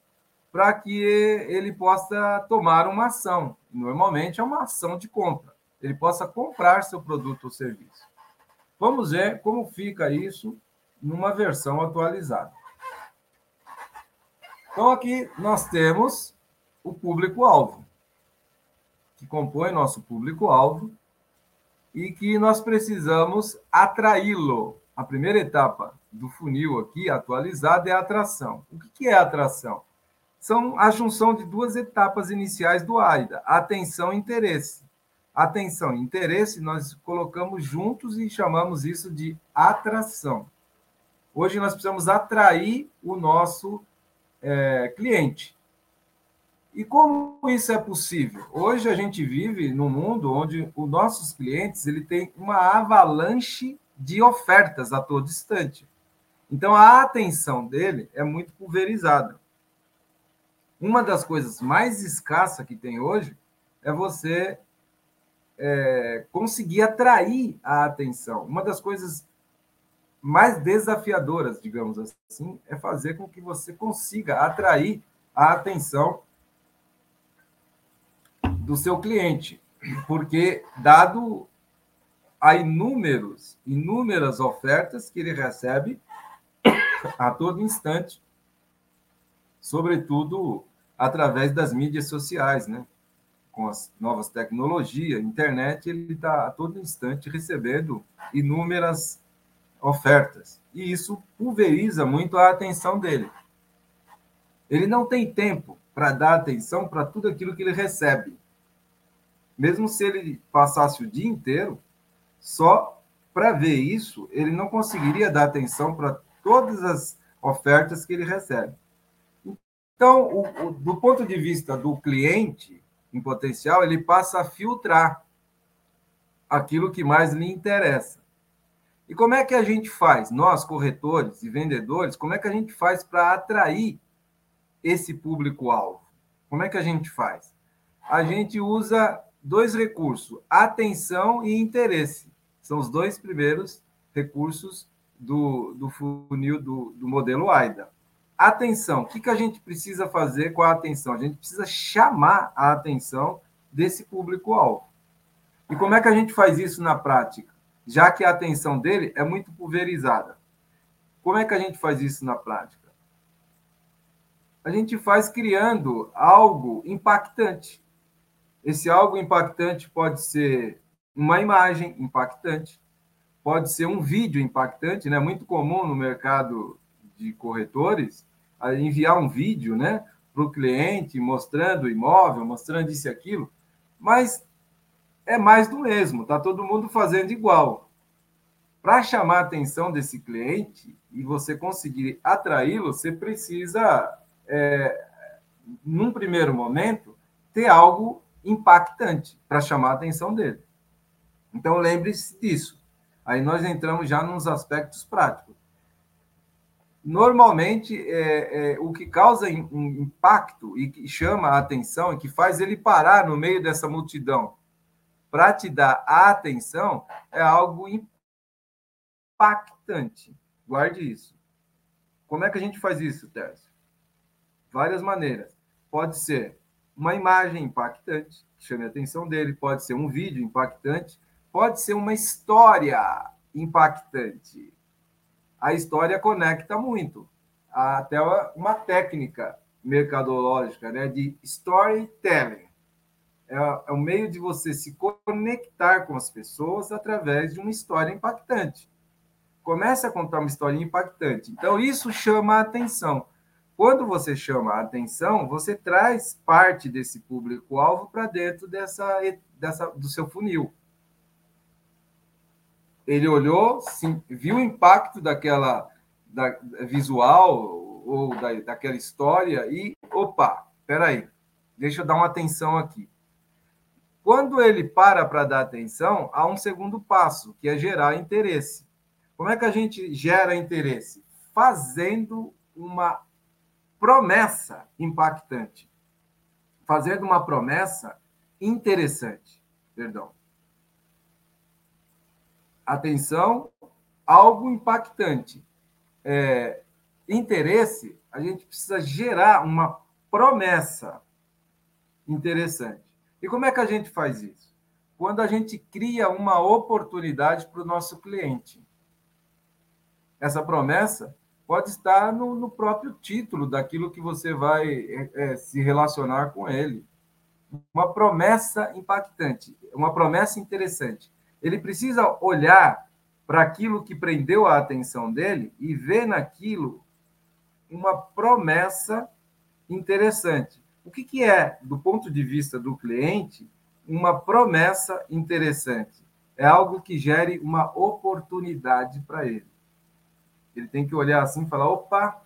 para que ele possa tomar uma ação. Normalmente é uma ação de compra ele possa comprar seu produto ou serviço. Vamos ver como fica isso numa versão atualizada. Então, aqui nós temos o público-alvo, que compõe nosso público-alvo e que nós precisamos atraí-lo. A primeira etapa do funil aqui, atualizada, é a atração. O que é atração? São a junção de duas etapas iniciais do AIDA, atenção e interesse atenção, interesse, nós colocamos juntos e chamamos isso de atração. Hoje nós precisamos atrair o nosso é, cliente. E como isso é possível? Hoje a gente vive num mundo onde os nossos clientes ele tem uma avalanche de ofertas a todo instante. Então a atenção dele é muito pulverizada. Uma das coisas mais escassas que tem hoje é você é, conseguir atrair a atenção. Uma das coisas mais desafiadoras, digamos assim, é fazer com que você consiga atrair a atenção do seu cliente, porque dado a inúmeros, inúmeras ofertas que ele recebe a todo instante, sobretudo através das mídias sociais, né? com as novas tecnologias, internet, ele está a todo instante recebendo inúmeras ofertas. E isso pulveriza muito a atenção dele. Ele não tem tempo para dar atenção para tudo aquilo que ele recebe. Mesmo se ele passasse o dia inteiro só para ver isso, ele não conseguiria dar atenção para todas as ofertas que ele recebe. Então, o, o, do ponto de vista do cliente em potencial, ele passa a filtrar aquilo que mais lhe interessa. E como é que a gente faz, nós corretores e vendedores, como é que a gente faz para atrair esse público-alvo? Como é que a gente faz? A gente usa dois recursos, atenção e interesse. São os dois primeiros recursos do, do funil do, do modelo AIDA. Atenção, o que, que a gente precisa fazer com a atenção? A gente precisa chamar a atenção desse público-alvo. E como é que a gente faz isso na prática? já que a atenção dele é muito pulverizada. Como é que a gente faz isso na prática? A gente faz criando algo impactante. Esse algo impactante pode ser uma imagem impactante, pode ser um vídeo impactante, né? Muito comum no mercado de corretores enviar um vídeo, né, para o cliente mostrando o imóvel, mostrando isso e aquilo, mas é mais do mesmo, tá todo mundo fazendo igual. Para chamar a atenção desse cliente e você conseguir atraí-lo, você precisa, é, num primeiro momento, ter algo impactante para chamar a atenção dele. Então, lembre-se disso. Aí nós entramos já nos aspectos práticos. Normalmente, é, é, o que causa um impacto e que chama a atenção e que faz ele parar no meio dessa multidão para te dar a atenção é algo impactante. Guarde isso. Como é que a gente faz isso, Tércio? Várias maneiras. Pode ser uma imagem impactante, que chame a atenção dele, pode ser um vídeo impactante, pode ser uma história impactante. A história conecta muito. Até uma técnica mercadológica né, de storytelling é, é um meio de você se conectar com as pessoas através de uma história impactante. Comece a contar uma história impactante. Então, isso chama a atenção. Quando você chama a atenção, você traz parte desse público-alvo para dentro dessa, dessa, do seu funil. Ele olhou, sim, viu o impacto daquela da, visual ou da, daquela história e, opa, peraí, deixa eu dar uma atenção aqui. Quando ele para para dar atenção, há um segundo passo, que é gerar interesse. Como é que a gente gera interesse? Fazendo uma promessa impactante. Fazendo uma promessa interessante. Perdão. Atenção, algo impactante. É, interesse, a gente precisa gerar uma promessa interessante. E como é que a gente faz isso? Quando a gente cria uma oportunidade para o nosso cliente. Essa promessa pode estar no, no, próprio título daquilo que você vai é, é, se relacionar com ele. Uma promessa impactante, uma promessa interessante. Ele precisa olhar para aquilo que prendeu a atenção dele e ver naquilo uma promessa interessante. O que, que é, do ponto de vista do cliente, uma promessa interessante? É algo que gere uma oportunidade para ele. Ele tem que olhar assim e falar: opa,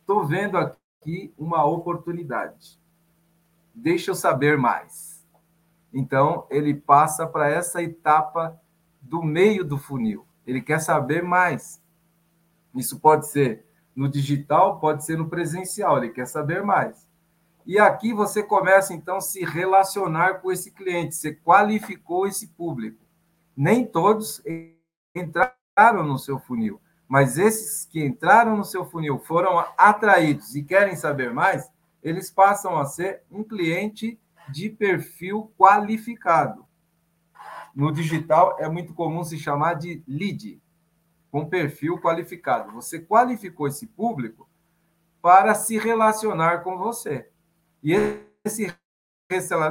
estou vendo aqui uma oportunidade. Deixa eu saber mais. Então, ele passa para essa etapa do meio do funil. Ele quer saber mais. Isso pode ser no digital, pode ser no presencial. Ele quer saber mais. E aqui você começa, então, a se relacionar com esse cliente, você qualificou esse público. Nem todos entraram no seu funil, mas esses que entraram no seu funil foram atraídos e querem saber mais, eles passam a ser um cliente de perfil qualificado. No digital é muito comum se chamar de lead, com perfil qualificado. Você qualificou esse público para se relacionar com você. E esse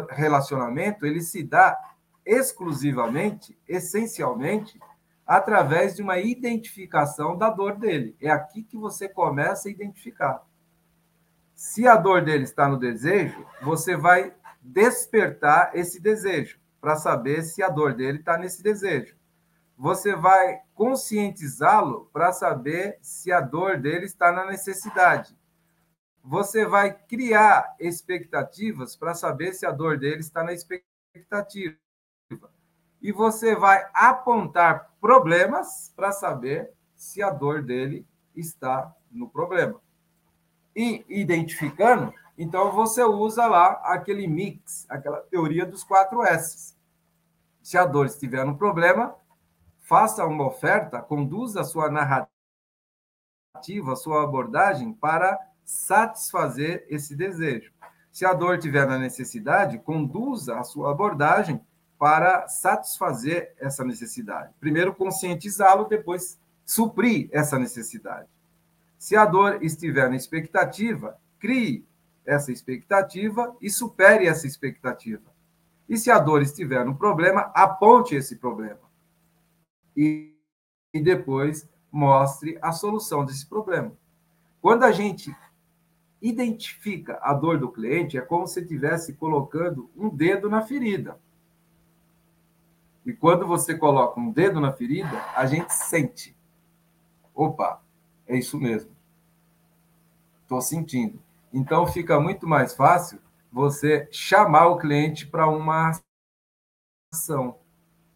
relacionamento ele se dá exclusivamente, essencialmente, através de uma identificação da dor dele. É aqui que você começa a identificar. Se a dor dele está no desejo, você vai despertar esse desejo, para saber se a dor dele está nesse desejo. Você vai conscientizá-lo para saber se a dor dele está na necessidade. Você vai criar expectativas para saber se a dor dele está na expectativa. E você vai apontar problemas para saber se a dor dele está no problema. E identificando, então você usa lá aquele mix, aquela teoria dos quatro S. Se a dor estiver no problema, faça uma oferta, conduza a sua narrativa, a sua abordagem para satisfazer esse desejo. Se a dor estiver na necessidade, conduza a sua abordagem para satisfazer essa necessidade. Primeiro conscientizá-lo, depois suprir essa necessidade. Se a dor estiver na expectativa, crie essa expectativa e supere essa expectativa. E se a dor estiver no problema, aponte esse problema. E, e depois mostre a solução desse problema. Quando a gente identifica a dor do cliente, é como se estivesse colocando um dedo na ferida. E quando você coloca um dedo na ferida, a gente sente. Opa, é isso mesmo. Estou sentindo. Então fica muito mais fácil você chamar o cliente para uma ação,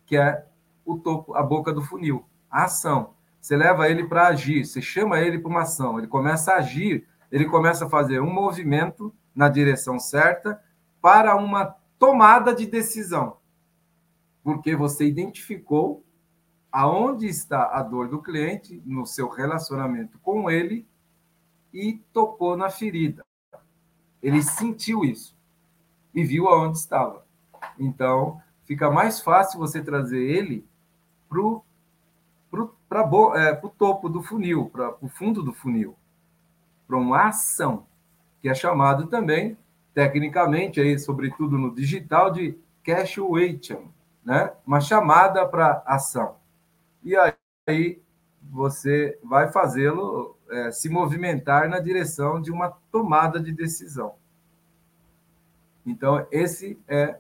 que é o topo, a boca do funil, a ação. Você leva ele para agir, você chama ele para uma ação, ele começa a agir, ele começa a fazer um movimento na direção certa para uma tomada de decisão. Porque você identificou aonde está a dor do cliente no seu relacionamento com ele e tocou na ferida. Ele sentiu isso e viu aonde estava. Então, fica mais fácil você trazer ele para o é, topo do funil, para o fundo do funil, para uma ação, que é chamado também, tecnicamente, aí, sobretudo no digital, de cash waiting, né? uma chamada para ação. E aí você vai fazê-lo é, se movimentar na direção de uma tomada de decisão. Então, esse é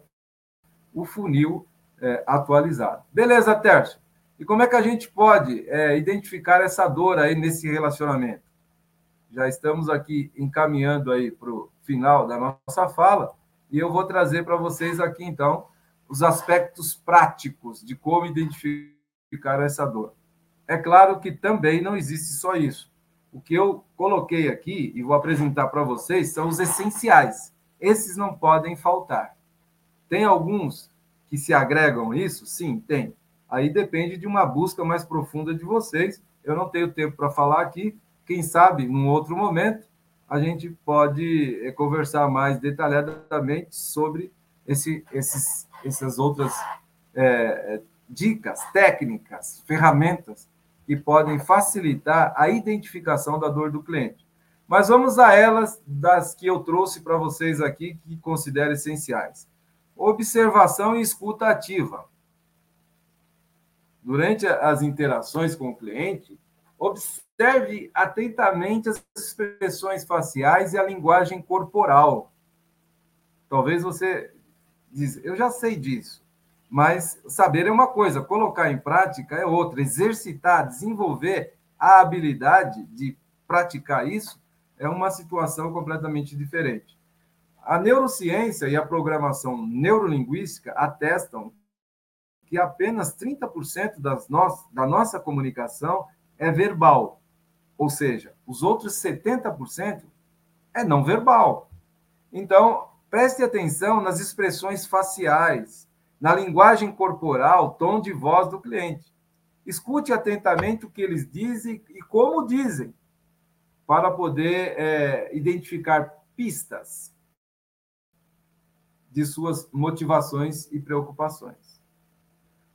o funil é, atualizado. Beleza, Tércio? E como é que a gente pode é, identificar essa dor aí nesse relacionamento? Já estamos aqui encaminhando aí para o final da nossa fala e eu vou trazer para vocês aqui, então, os aspectos práticos de como identificar essa dor. É claro que também não existe só isso. O que eu coloquei aqui e vou apresentar para vocês são os essenciais. Esses não podem faltar. Tem alguns que se agregam isso? Sim, tem. Aí depende de uma busca mais profunda de vocês. Eu não tenho tempo para falar aqui. Quem sabe, num outro momento, a gente pode eh, conversar mais detalhadamente sobre esse, esses, essas outras é, dicas, técnicas, ferramentas que podem facilitar a identificação da dor do cliente. Mas vamos a elas das que eu trouxe para vocês aqui, que considero essenciais. Observação e escuta ativa. Durante as interações com o cliente, observe atentamente as expressões faciais e a linguagem corporal. Talvez você diz, eu já sei disso, mas saber é uma coisa, colocar em prática é outra. Exercitar, desenvolver a habilidade de praticar isso é uma situação completamente diferente. A neurociência e a programação neurolinguística atestam que apenas 30% das no da nossa comunicação é verbal, ou seja, os outros 70% é não verbal. Então, preste atenção nas expressões faciais, na linguagem corporal, tom de voz do cliente. Escute atentamente o que eles dizem e como dizem para poder é, identificar pistas de suas motivações e preocupações.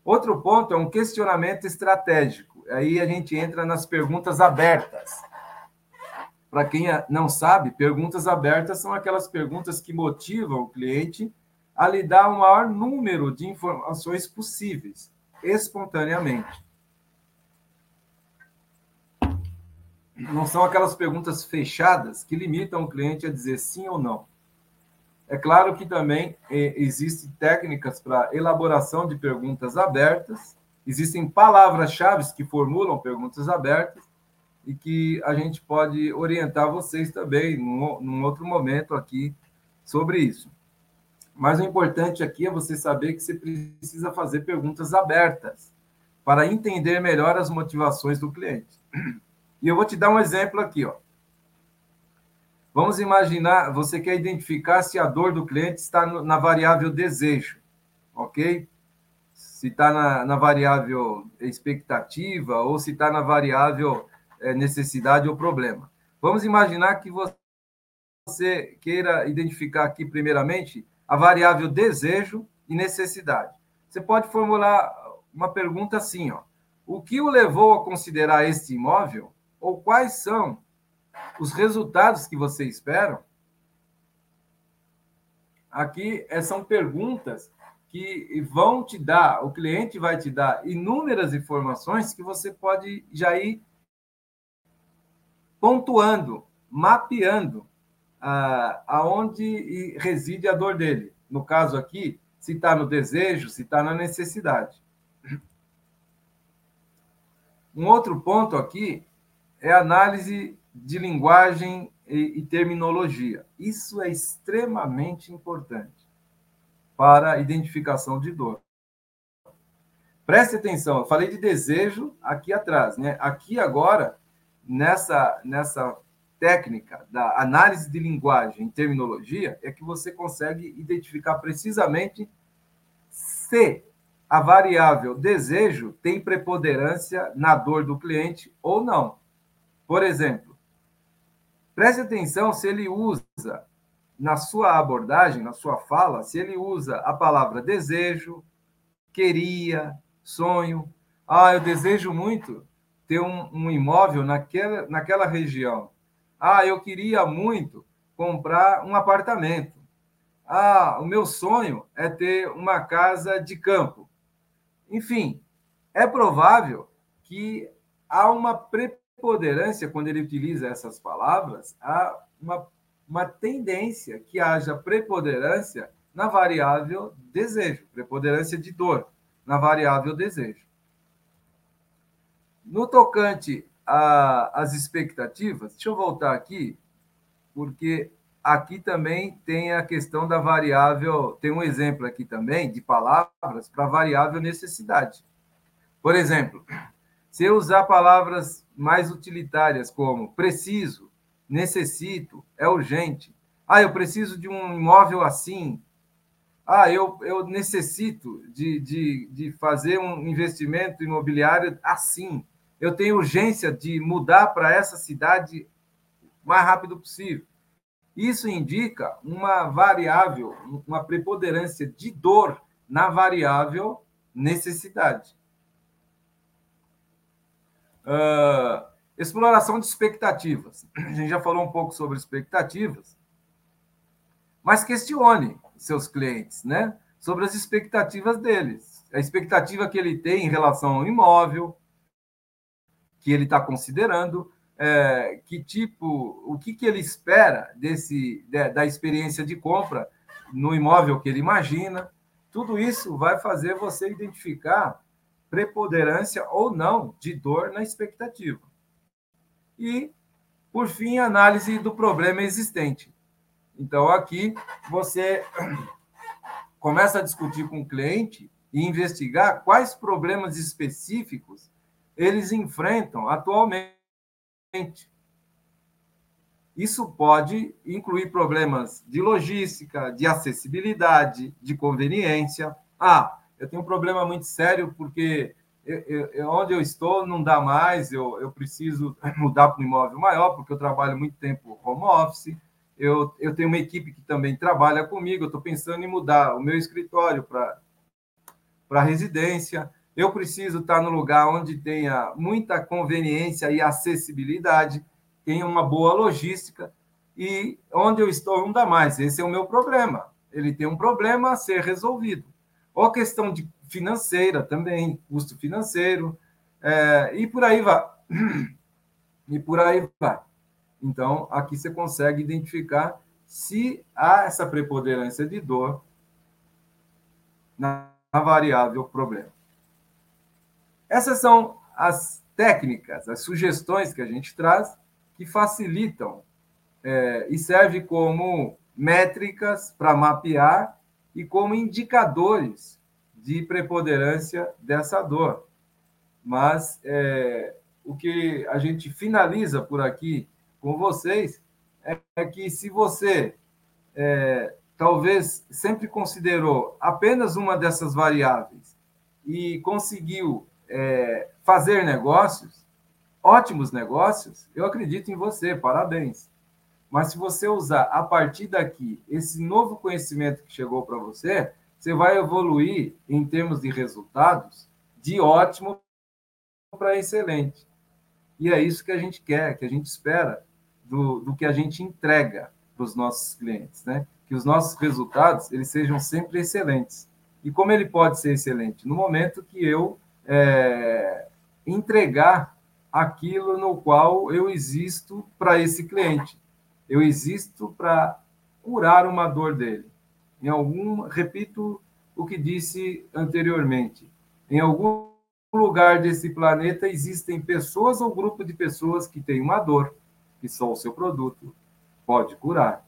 Outro ponto é um questionamento estratégico. Aí a gente entra nas perguntas abertas. Para quem não sabe, perguntas abertas são aquelas perguntas que motivam o cliente a lhe dar o maior número de informações possíveis, espontaneamente. não são aquelas perguntas fechadas que limitam o cliente a dizer sim ou não. É claro que também é, existem técnicas para elaboração de perguntas abertas, existem palavras-chave que formulam perguntas abertas e que a gente pode orientar vocês também num outro momento aqui sobre isso. Mas o importante aqui é você saber que você precisa fazer perguntas abertas para entender melhor as motivações do cliente. E eu vou te dar um exemplo aqui, ó. Vamos imaginar, você quer identificar se a dor do cliente está na variável desejo, ok? Se está na, na variável expectativa ou se está na variável é, necessidade ou problema. Vamos imaginar que você queira identificar aqui, primeiramente, a variável desejo e necessidade. Você pode formular uma pergunta assim, ó. O que o levou a considerar este imóvel ou quais são os resultados que você espera? Aqui eh, são perguntas que vão te dar, o cliente vai te dar inúmeras informações que você pode já ir pontuando, mapeando ah, aonde reside a dor dele. No caso aqui, se está no desejo, se está na necessidade. Um outro ponto aqui é a análise de linguagem e, e terminologia. Isso é extremamente importante para a identificação de dor. Preste atenção, eu falei de desejo aqui atrás, né? Aqui agora, nessa, nessa técnica da análise de linguagem e terminologia, é que você consegue identificar precisamente se a variável desejo tem preponderância na dor do cliente ou não. Por exemplo, preste atenção se ele usa na sua abordagem, na sua fala, se ele usa a palavra desejo, queria, sonho. Ah, eu desejo muito ter um, um imóvel naquela, naquela região. Ah, eu queria muito comprar um apartamento. Ah, o meu sonho é ter uma casa de campo. Enfim, é provável que há uma preponderância, quando ele utiliza essas palavras, há uma, uma tendência que haja preponderância na variável desejo, preponderância de dor, na variável desejo. No tocante às expectativas, deixa eu voltar aqui, porque aqui também tem a questão da variável, tem um exemplo aqui também de palavras para variável necessidade. Por exemplo, se eu usar palavras mais utilitárias como preciso, necessito, é urgente. Ah, eu preciso de um imóvel assim. Ah, eu, eu necessito de, de, de fazer um investimento imobiliário assim. Eu tenho urgência de mudar para essa cidade o mais rápido possível. Isso indica uma variável, uma preponderância de dor na variável necessidade. Uh, exploração de expectativas. A gente já falou um pouco sobre expectativas, mas questione seus clientes, né? Sobre as expectativas deles. A expectativa que ele tem em relação ao imóvel, que ele está considerando, é, que tipo, o que, que ele espera desse da, da experiência de compra no imóvel que ele imagina. Tudo isso vai fazer você identificar preponderância ou não de dor na expectativa. E, por fim, análise do problema existente. Então, aqui você começa a discutir com o cliente e investigar quais problemas específicos eles enfrentam atualmente isso pode incluir problemas de logística, de acessibilidade, de conveniência. Ah, eu tenho um problema muito sério porque eu, eu, onde eu estou não dá mais, eu, eu preciso mudar para um imóvel maior, porque eu trabalho muito tempo home office. Eu, eu tenho uma equipe que também trabalha comigo, eu estou pensando em mudar o meu escritório para residência eu preciso estar no lugar onde tenha muita conveniência e acessibilidade, tenha uma boa logística, e onde eu estou não dá mais. Esse é o meu problema. Ele tem um problema a ser resolvido. Ou questão de financeira também, custo financeiro, é, e por aí vai. E por aí vai. Então, aqui você consegue identificar se há essa preponderância de dor na, variável problema. Essas são as técnicas, as sugestões que a gente traz que facilitam é, e serve como métricas para mapear e como indicadores de preponderância dessa dor. Mas é, o que a gente finaliza por aqui com vocês é, é que se você é, talvez sempre considerou apenas uma dessas variáveis e conseguiu é, fazer negócios, ótimos negócios, eu acredito em você, parabéns. Mas se você usar a partir daqui esse novo conhecimento que chegou para você, você vai evoluir em termos de resultados de ótimo para excelente. E é isso que a gente quer, que a gente espera do, do que a gente entrega para os nossos clientes, né? Que os nossos resultados eles sejam sempre excelentes. E como ele pode ser excelente? No momento que eu é, entregar aquilo no qual eu existo para esse cliente. Eu existo para curar uma dor dele. Em algum, repito o que disse anteriormente, em algum lugar desse planeta existem pessoas ou grupo de pessoas que têm uma dor que só o seu produto pode curar.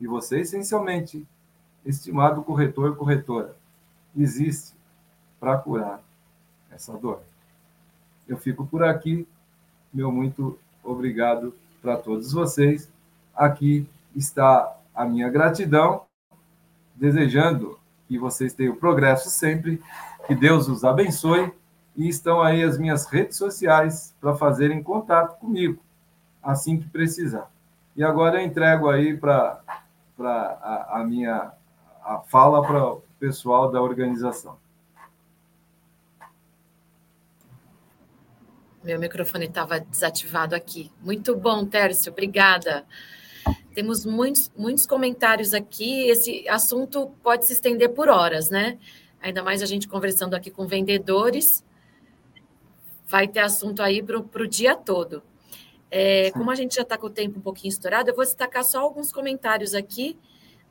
E você, essencialmente, estimado corretor, corretora, existe para curar essa dor. Eu fico por aqui. Meu muito obrigado para todos vocês. Aqui está a minha gratidão, desejando que vocês tenham progresso sempre, que Deus os abençoe. E estão aí as minhas redes sociais para fazerem contato comigo assim que precisar. E agora eu entrego aí para a, a minha a fala para o pessoal da organização. Meu microfone estava desativado aqui. Muito bom, Tércio, obrigada. Temos muitos, muitos comentários aqui. Esse assunto pode se estender por horas, né? Ainda mais a gente conversando aqui com vendedores. Vai ter assunto aí para o dia todo. É, como a gente já está com o tempo um pouquinho estourado, eu vou destacar só alguns comentários aqui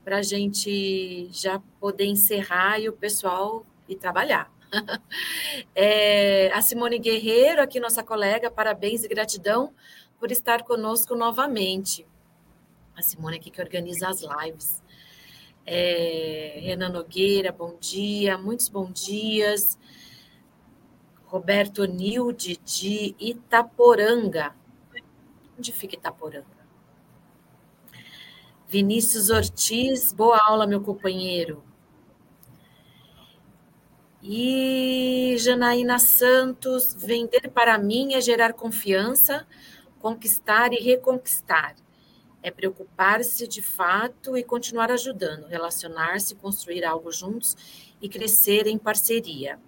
para a gente já poder encerrar e o pessoal ir trabalhar. é, a Simone Guerreiro, aqui nossa colega, parabéns e gratidão por estar conosco novamente. A Simone aqui que organiza as lives. É, Renan Nogueira, bom dia, muitos bons dias. Roberto Nilde, de Itaporanga, Onde fica Itaporanga? Vinícius Ortiz, boa aula, meu companheiro. E Janaína Santos, vender para mim é gerar confiança, conquistar e reconquistar. É preocupar-se de fato e continuar ajudando, relacionar-se, construir algo juntos e crescer em parceria.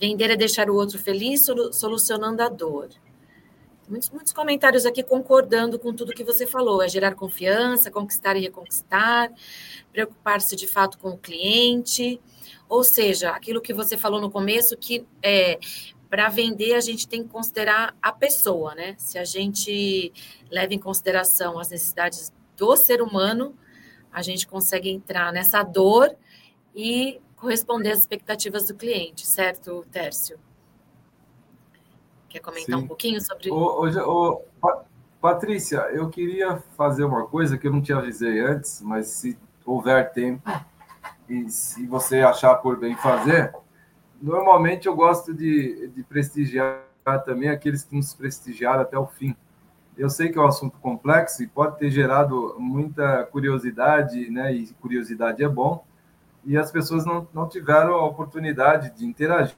Vender é deixar o outro feliz, solucionando a dor. Muitos, muitos comentários aqui concordando com tudo que você falou. É gerar confiança, conquistar e reconquistar, preocupar-se de fato com o cliente. Ou seja, aquilo que você falou no começo, que é, para vender a gente tem que considerar a pessoa, né? Se a gente leva em consideração as necessidades do ser humano, a gente consegue entrar nessa dor e corresponder às expectativas do cliente, certo, Tércio? Quer comentar Sim. um pouquinho sobre. Ô, Patrícia, eu queria fazer uma coisa que eu não te avisei antes, mas se houver tempo e se você achar por bem fazer, normalmente eu gosto de, de prestigiar também aqueles que nos prestigiaram até o fim. Eu sei que é um assunto complexo e pode ter gerado muita curiosidade, né? E curiosidade é bom. E as pessoas não, não tiveram a oportunidade de interagir,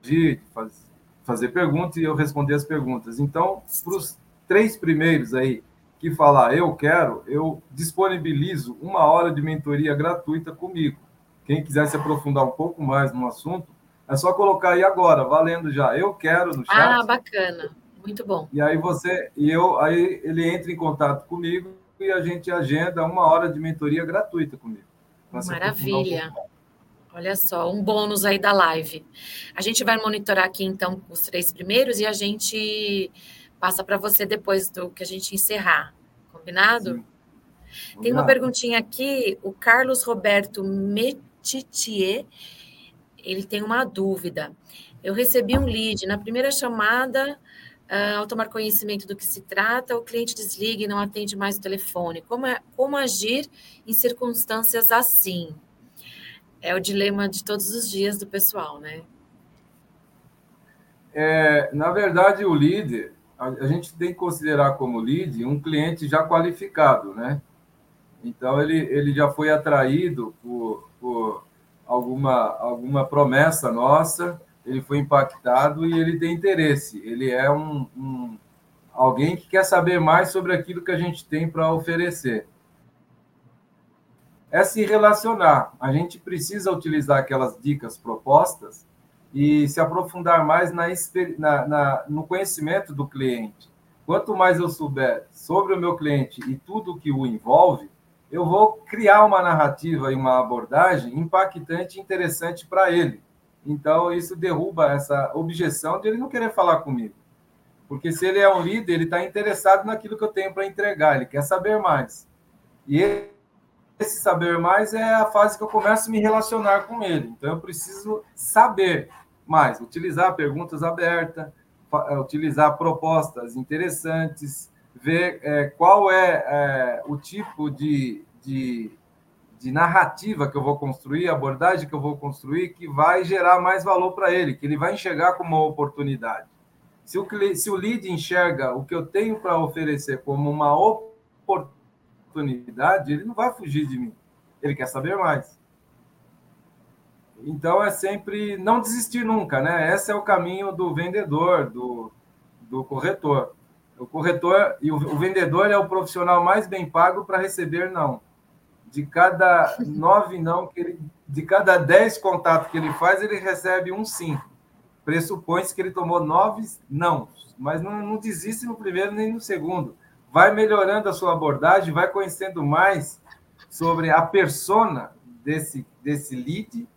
de fazer fazer perguntas e eu responder as perguntas. Então, para os três primeiros aí que falar eu quero, eu disponibilizo uma hora de mentoria gratuita comigo. Quem quiser se aprofundar um pouco mais no assunto, é só colocar aí agora, valendo já. Eu quero no chat. Ah, bacana. Muito bom. E aí você e eu aí ele entra em contato comigo e a gente agenda uma hora de mentoria gratuita comigo. Maravilha. Um Olha só, um bônus aí da live. A gente vai monitorar aqui, então, os três primeiros e a gente passa para você depois do que a gente encerrar. Combinado? Sim. Tem uma perguntinha aqui, o Carlos Roberto Metitier, ele tem uma dúvida. Eu recebi um lead na primeira chamada, uh, ao tomar conhecimento do que se trata, o cliente desliga e não atende mais o telefone. Como, é, como agir em circunstâncias assim? É o dilema de todos os dias do pessoal, né? É, na verdade, o lead, a, gente tem que considerar como lead um cliente já qualificado, né? Então, ele, ele já foi atraído por, por alguma, alguma promessa nossa, ele foi impactado e ele tem interesse. Ele é um, um alguém que quer saber mais sobre aquilo que a gente tem para oferecer. É se relacionar. A gente precisa utilizar aquelas dicas propostas e se aprofundar mais na, na, na, no conhecimento do cliente. Quanto mais eu souber sobre o meu cliente e tudo que o envolve, eu vou criar uma narrativa e uma abordagem impactante e interessante para ele. Então, isso derruba essa objeção de ele não querer falar comigo. Porque se ele é um líder, ele está interessado naquilo que eu tenho para entregar, ele quer saber mais. E esse saber mais é a fase que eu começo a me relacionar com ele. Então, eu preciso saber mais, utilizar perguntas abertas, é, utilizar propostas interessantes, ver é, qual é, é o tipo de, de de narrativa que eu vou construir, abordagem que eu vou construir, que vai gerar mais valor para ele, que ele vai enxergar como uma oportunidade. Se o, se o lead enxerga o que eu tenho para oferecer como uma oportunidade, ele não vai fugir de mim. Ele quer saber mais. Então é sempre não desistir nunca, né? Esse é o caminho do vendedor, do, do corretor. O corretor e o, o vendedor é o profissional mais bem pago para receber não de cada nove não que ele, de cada dez contatos que ele faz, ele recebe um sim. Pressupõe-se que ele tomou nove não, mas não, não desiste no primeiro nem no segundo. Vai melhorando a sua abordagem, vai conhecendo mais sobre a persona desse, desse lead,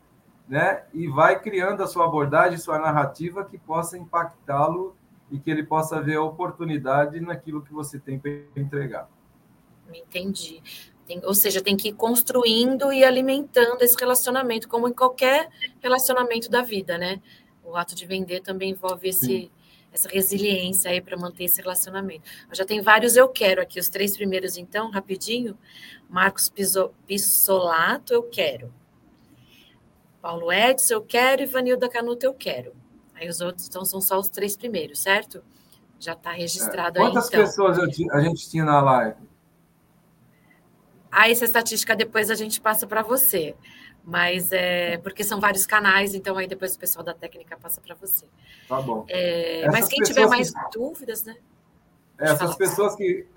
né? E vai criando a sua abordagem, sua narrativa que possa impactá-lo e que ele possa ver a oportunidade naquilo que você tem para entregar. Entendi. Tem, ou seja, tem que ir construindo e alimentando esse relacionamento, como em qualquer relacionamento da vida, né? O ato de vender também envolve esse, essa resiliência aí para manter esse relacionamento. Eu já tem vários eu quero aqui, os três primeiros, então, rapidinho. Marcos Piso, Pissolato, eu quero. Paulo Edson, eu quero. E Vanilda Canuto, eu quero. Aí os outros então, são só os três primeiros, certo? Já está registrado é. aí. Quantas então. pessoas a gente tinha na live? Aí essa estatística depois a gente passa para você. Mas é porque são vários canais, então aí depois o pessoal da técnica passa para você. Tá bom. É, mas quem tiver mais que... dúvidas, né? Essas pessoas que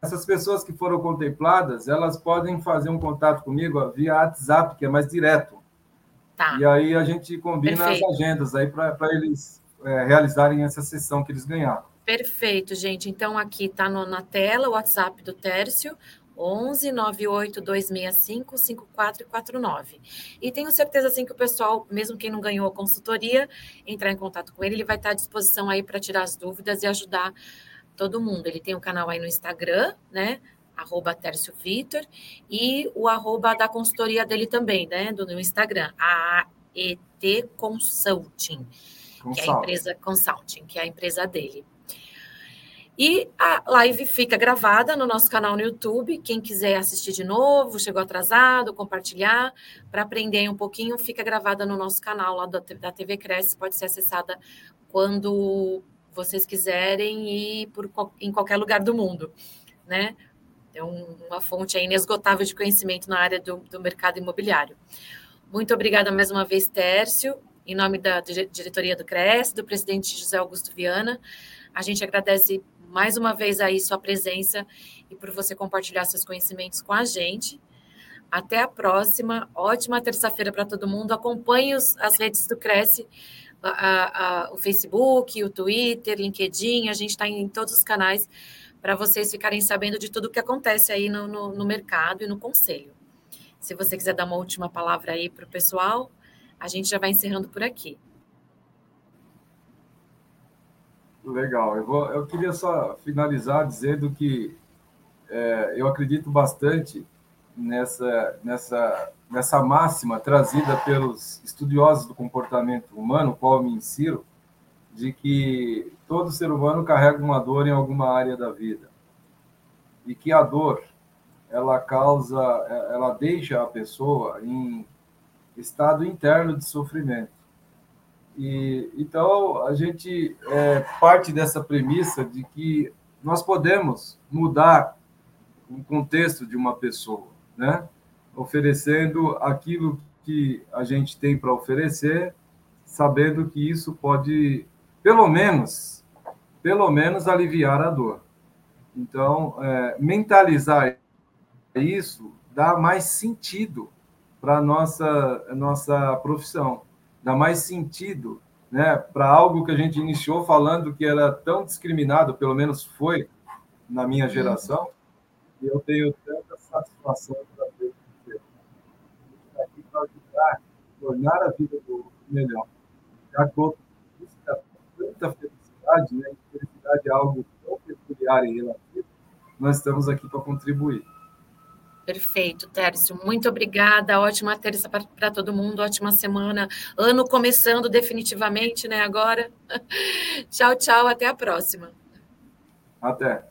essas pessoas que foram contempladas, elas podem fazer um contato comigo via WhatsApp, que é mais direto. Tá. E aí a gente combina Perfeito. as agendas aí para eles é, realizarem essa sessão que eles ganharam. Perfeito, gente. Então aqui está na tela o WhatsApp do Tércio, 11 98 265 5449. E tenho certeza assim que o pessoal, mesmo quem não ganhou a consultoria, entrar em contato com ele, ele vai estar à disposição aí para tirar as dúvidas e ajudar todo mundo. Ele tem um canal aí no Instagram, né? Arroba Tércio Vitor, e o arroba da consultoria dele também, né? Do no Instagram, a AET Consulting, Consulting, que é a empresa Consulting, que é a empresa dele. E a live fica gravada no nosso canal no YouTube. Quem quiser assistir de novo, chegou atrasado, compartilhar, para aprender um pouquinho, fica gravada no nosso canal lá da TV Cresce. Pode ser acessada quando vocês quiserem e por, em qualquer lugar do mundo, né? É uma fonte inesgotável de conhecimento na área do, do mercado imobiliário. Muito obrigada mais uma vez, Tércio, em nome da diretoria do Cresce, do presidente José Augusto Viana. A gente agradece mais uma vez aí sua presença e por você compartilhar seus conhecimentos com a gente. Até a próxima. Ótima terça-feira para todo mundo. Acompanhe os, as redes do Cresce, a, a, o Facebook, o Twitter, LinkedIn. A gente está em todos os canais para vocês ficarem sabendo de tudo o que acontece aí no, no, no mercado e no conselho. Se você quiser dar uma última palavra aí para o pessoal, a gente já vai encerrando por aqui. Legal. Eu, vou, eu queria só finalizar dizendo que é, eu acredito bastante nessa, nessa, nessa máxima trazida pelos estudiosos do comportamento humano, qual me insiro, de que todo ser humano carrega uma dor em alguma área da vida e que a dor ela causa, ela deixa a pessoa em estado interno de sofrimento. E então a gente é, parte dessa premissa de que nós podemos mudar o contexto de uma pessoa, né? Oferecendo aquilo que a gente tem para oferecer, sabendo que isso pode, pelo menos, pelo menos aliviar a dor. Então, é, mentalizar isso dá mais sentido para a nossa, nossa profissão, dá mais sentido né, para algo que a gente iniciou falando que era tão discriminado, pelo menos foi na minha geração, e eu tenho tanta satisfação para ver está aqui para ajudar, tornar a vida do melhor. Já que busca tanta felicidade, né, felicidade é algo tão peculiar e relativo, nós estamos aqui para contribuir. Perfeito, Tércio. Muito obrigada. Ótima terça para todo mundo. Ótima semana. Ano começando definitivamente, né? Agora. tchau, tchau. Até a próxima. Até.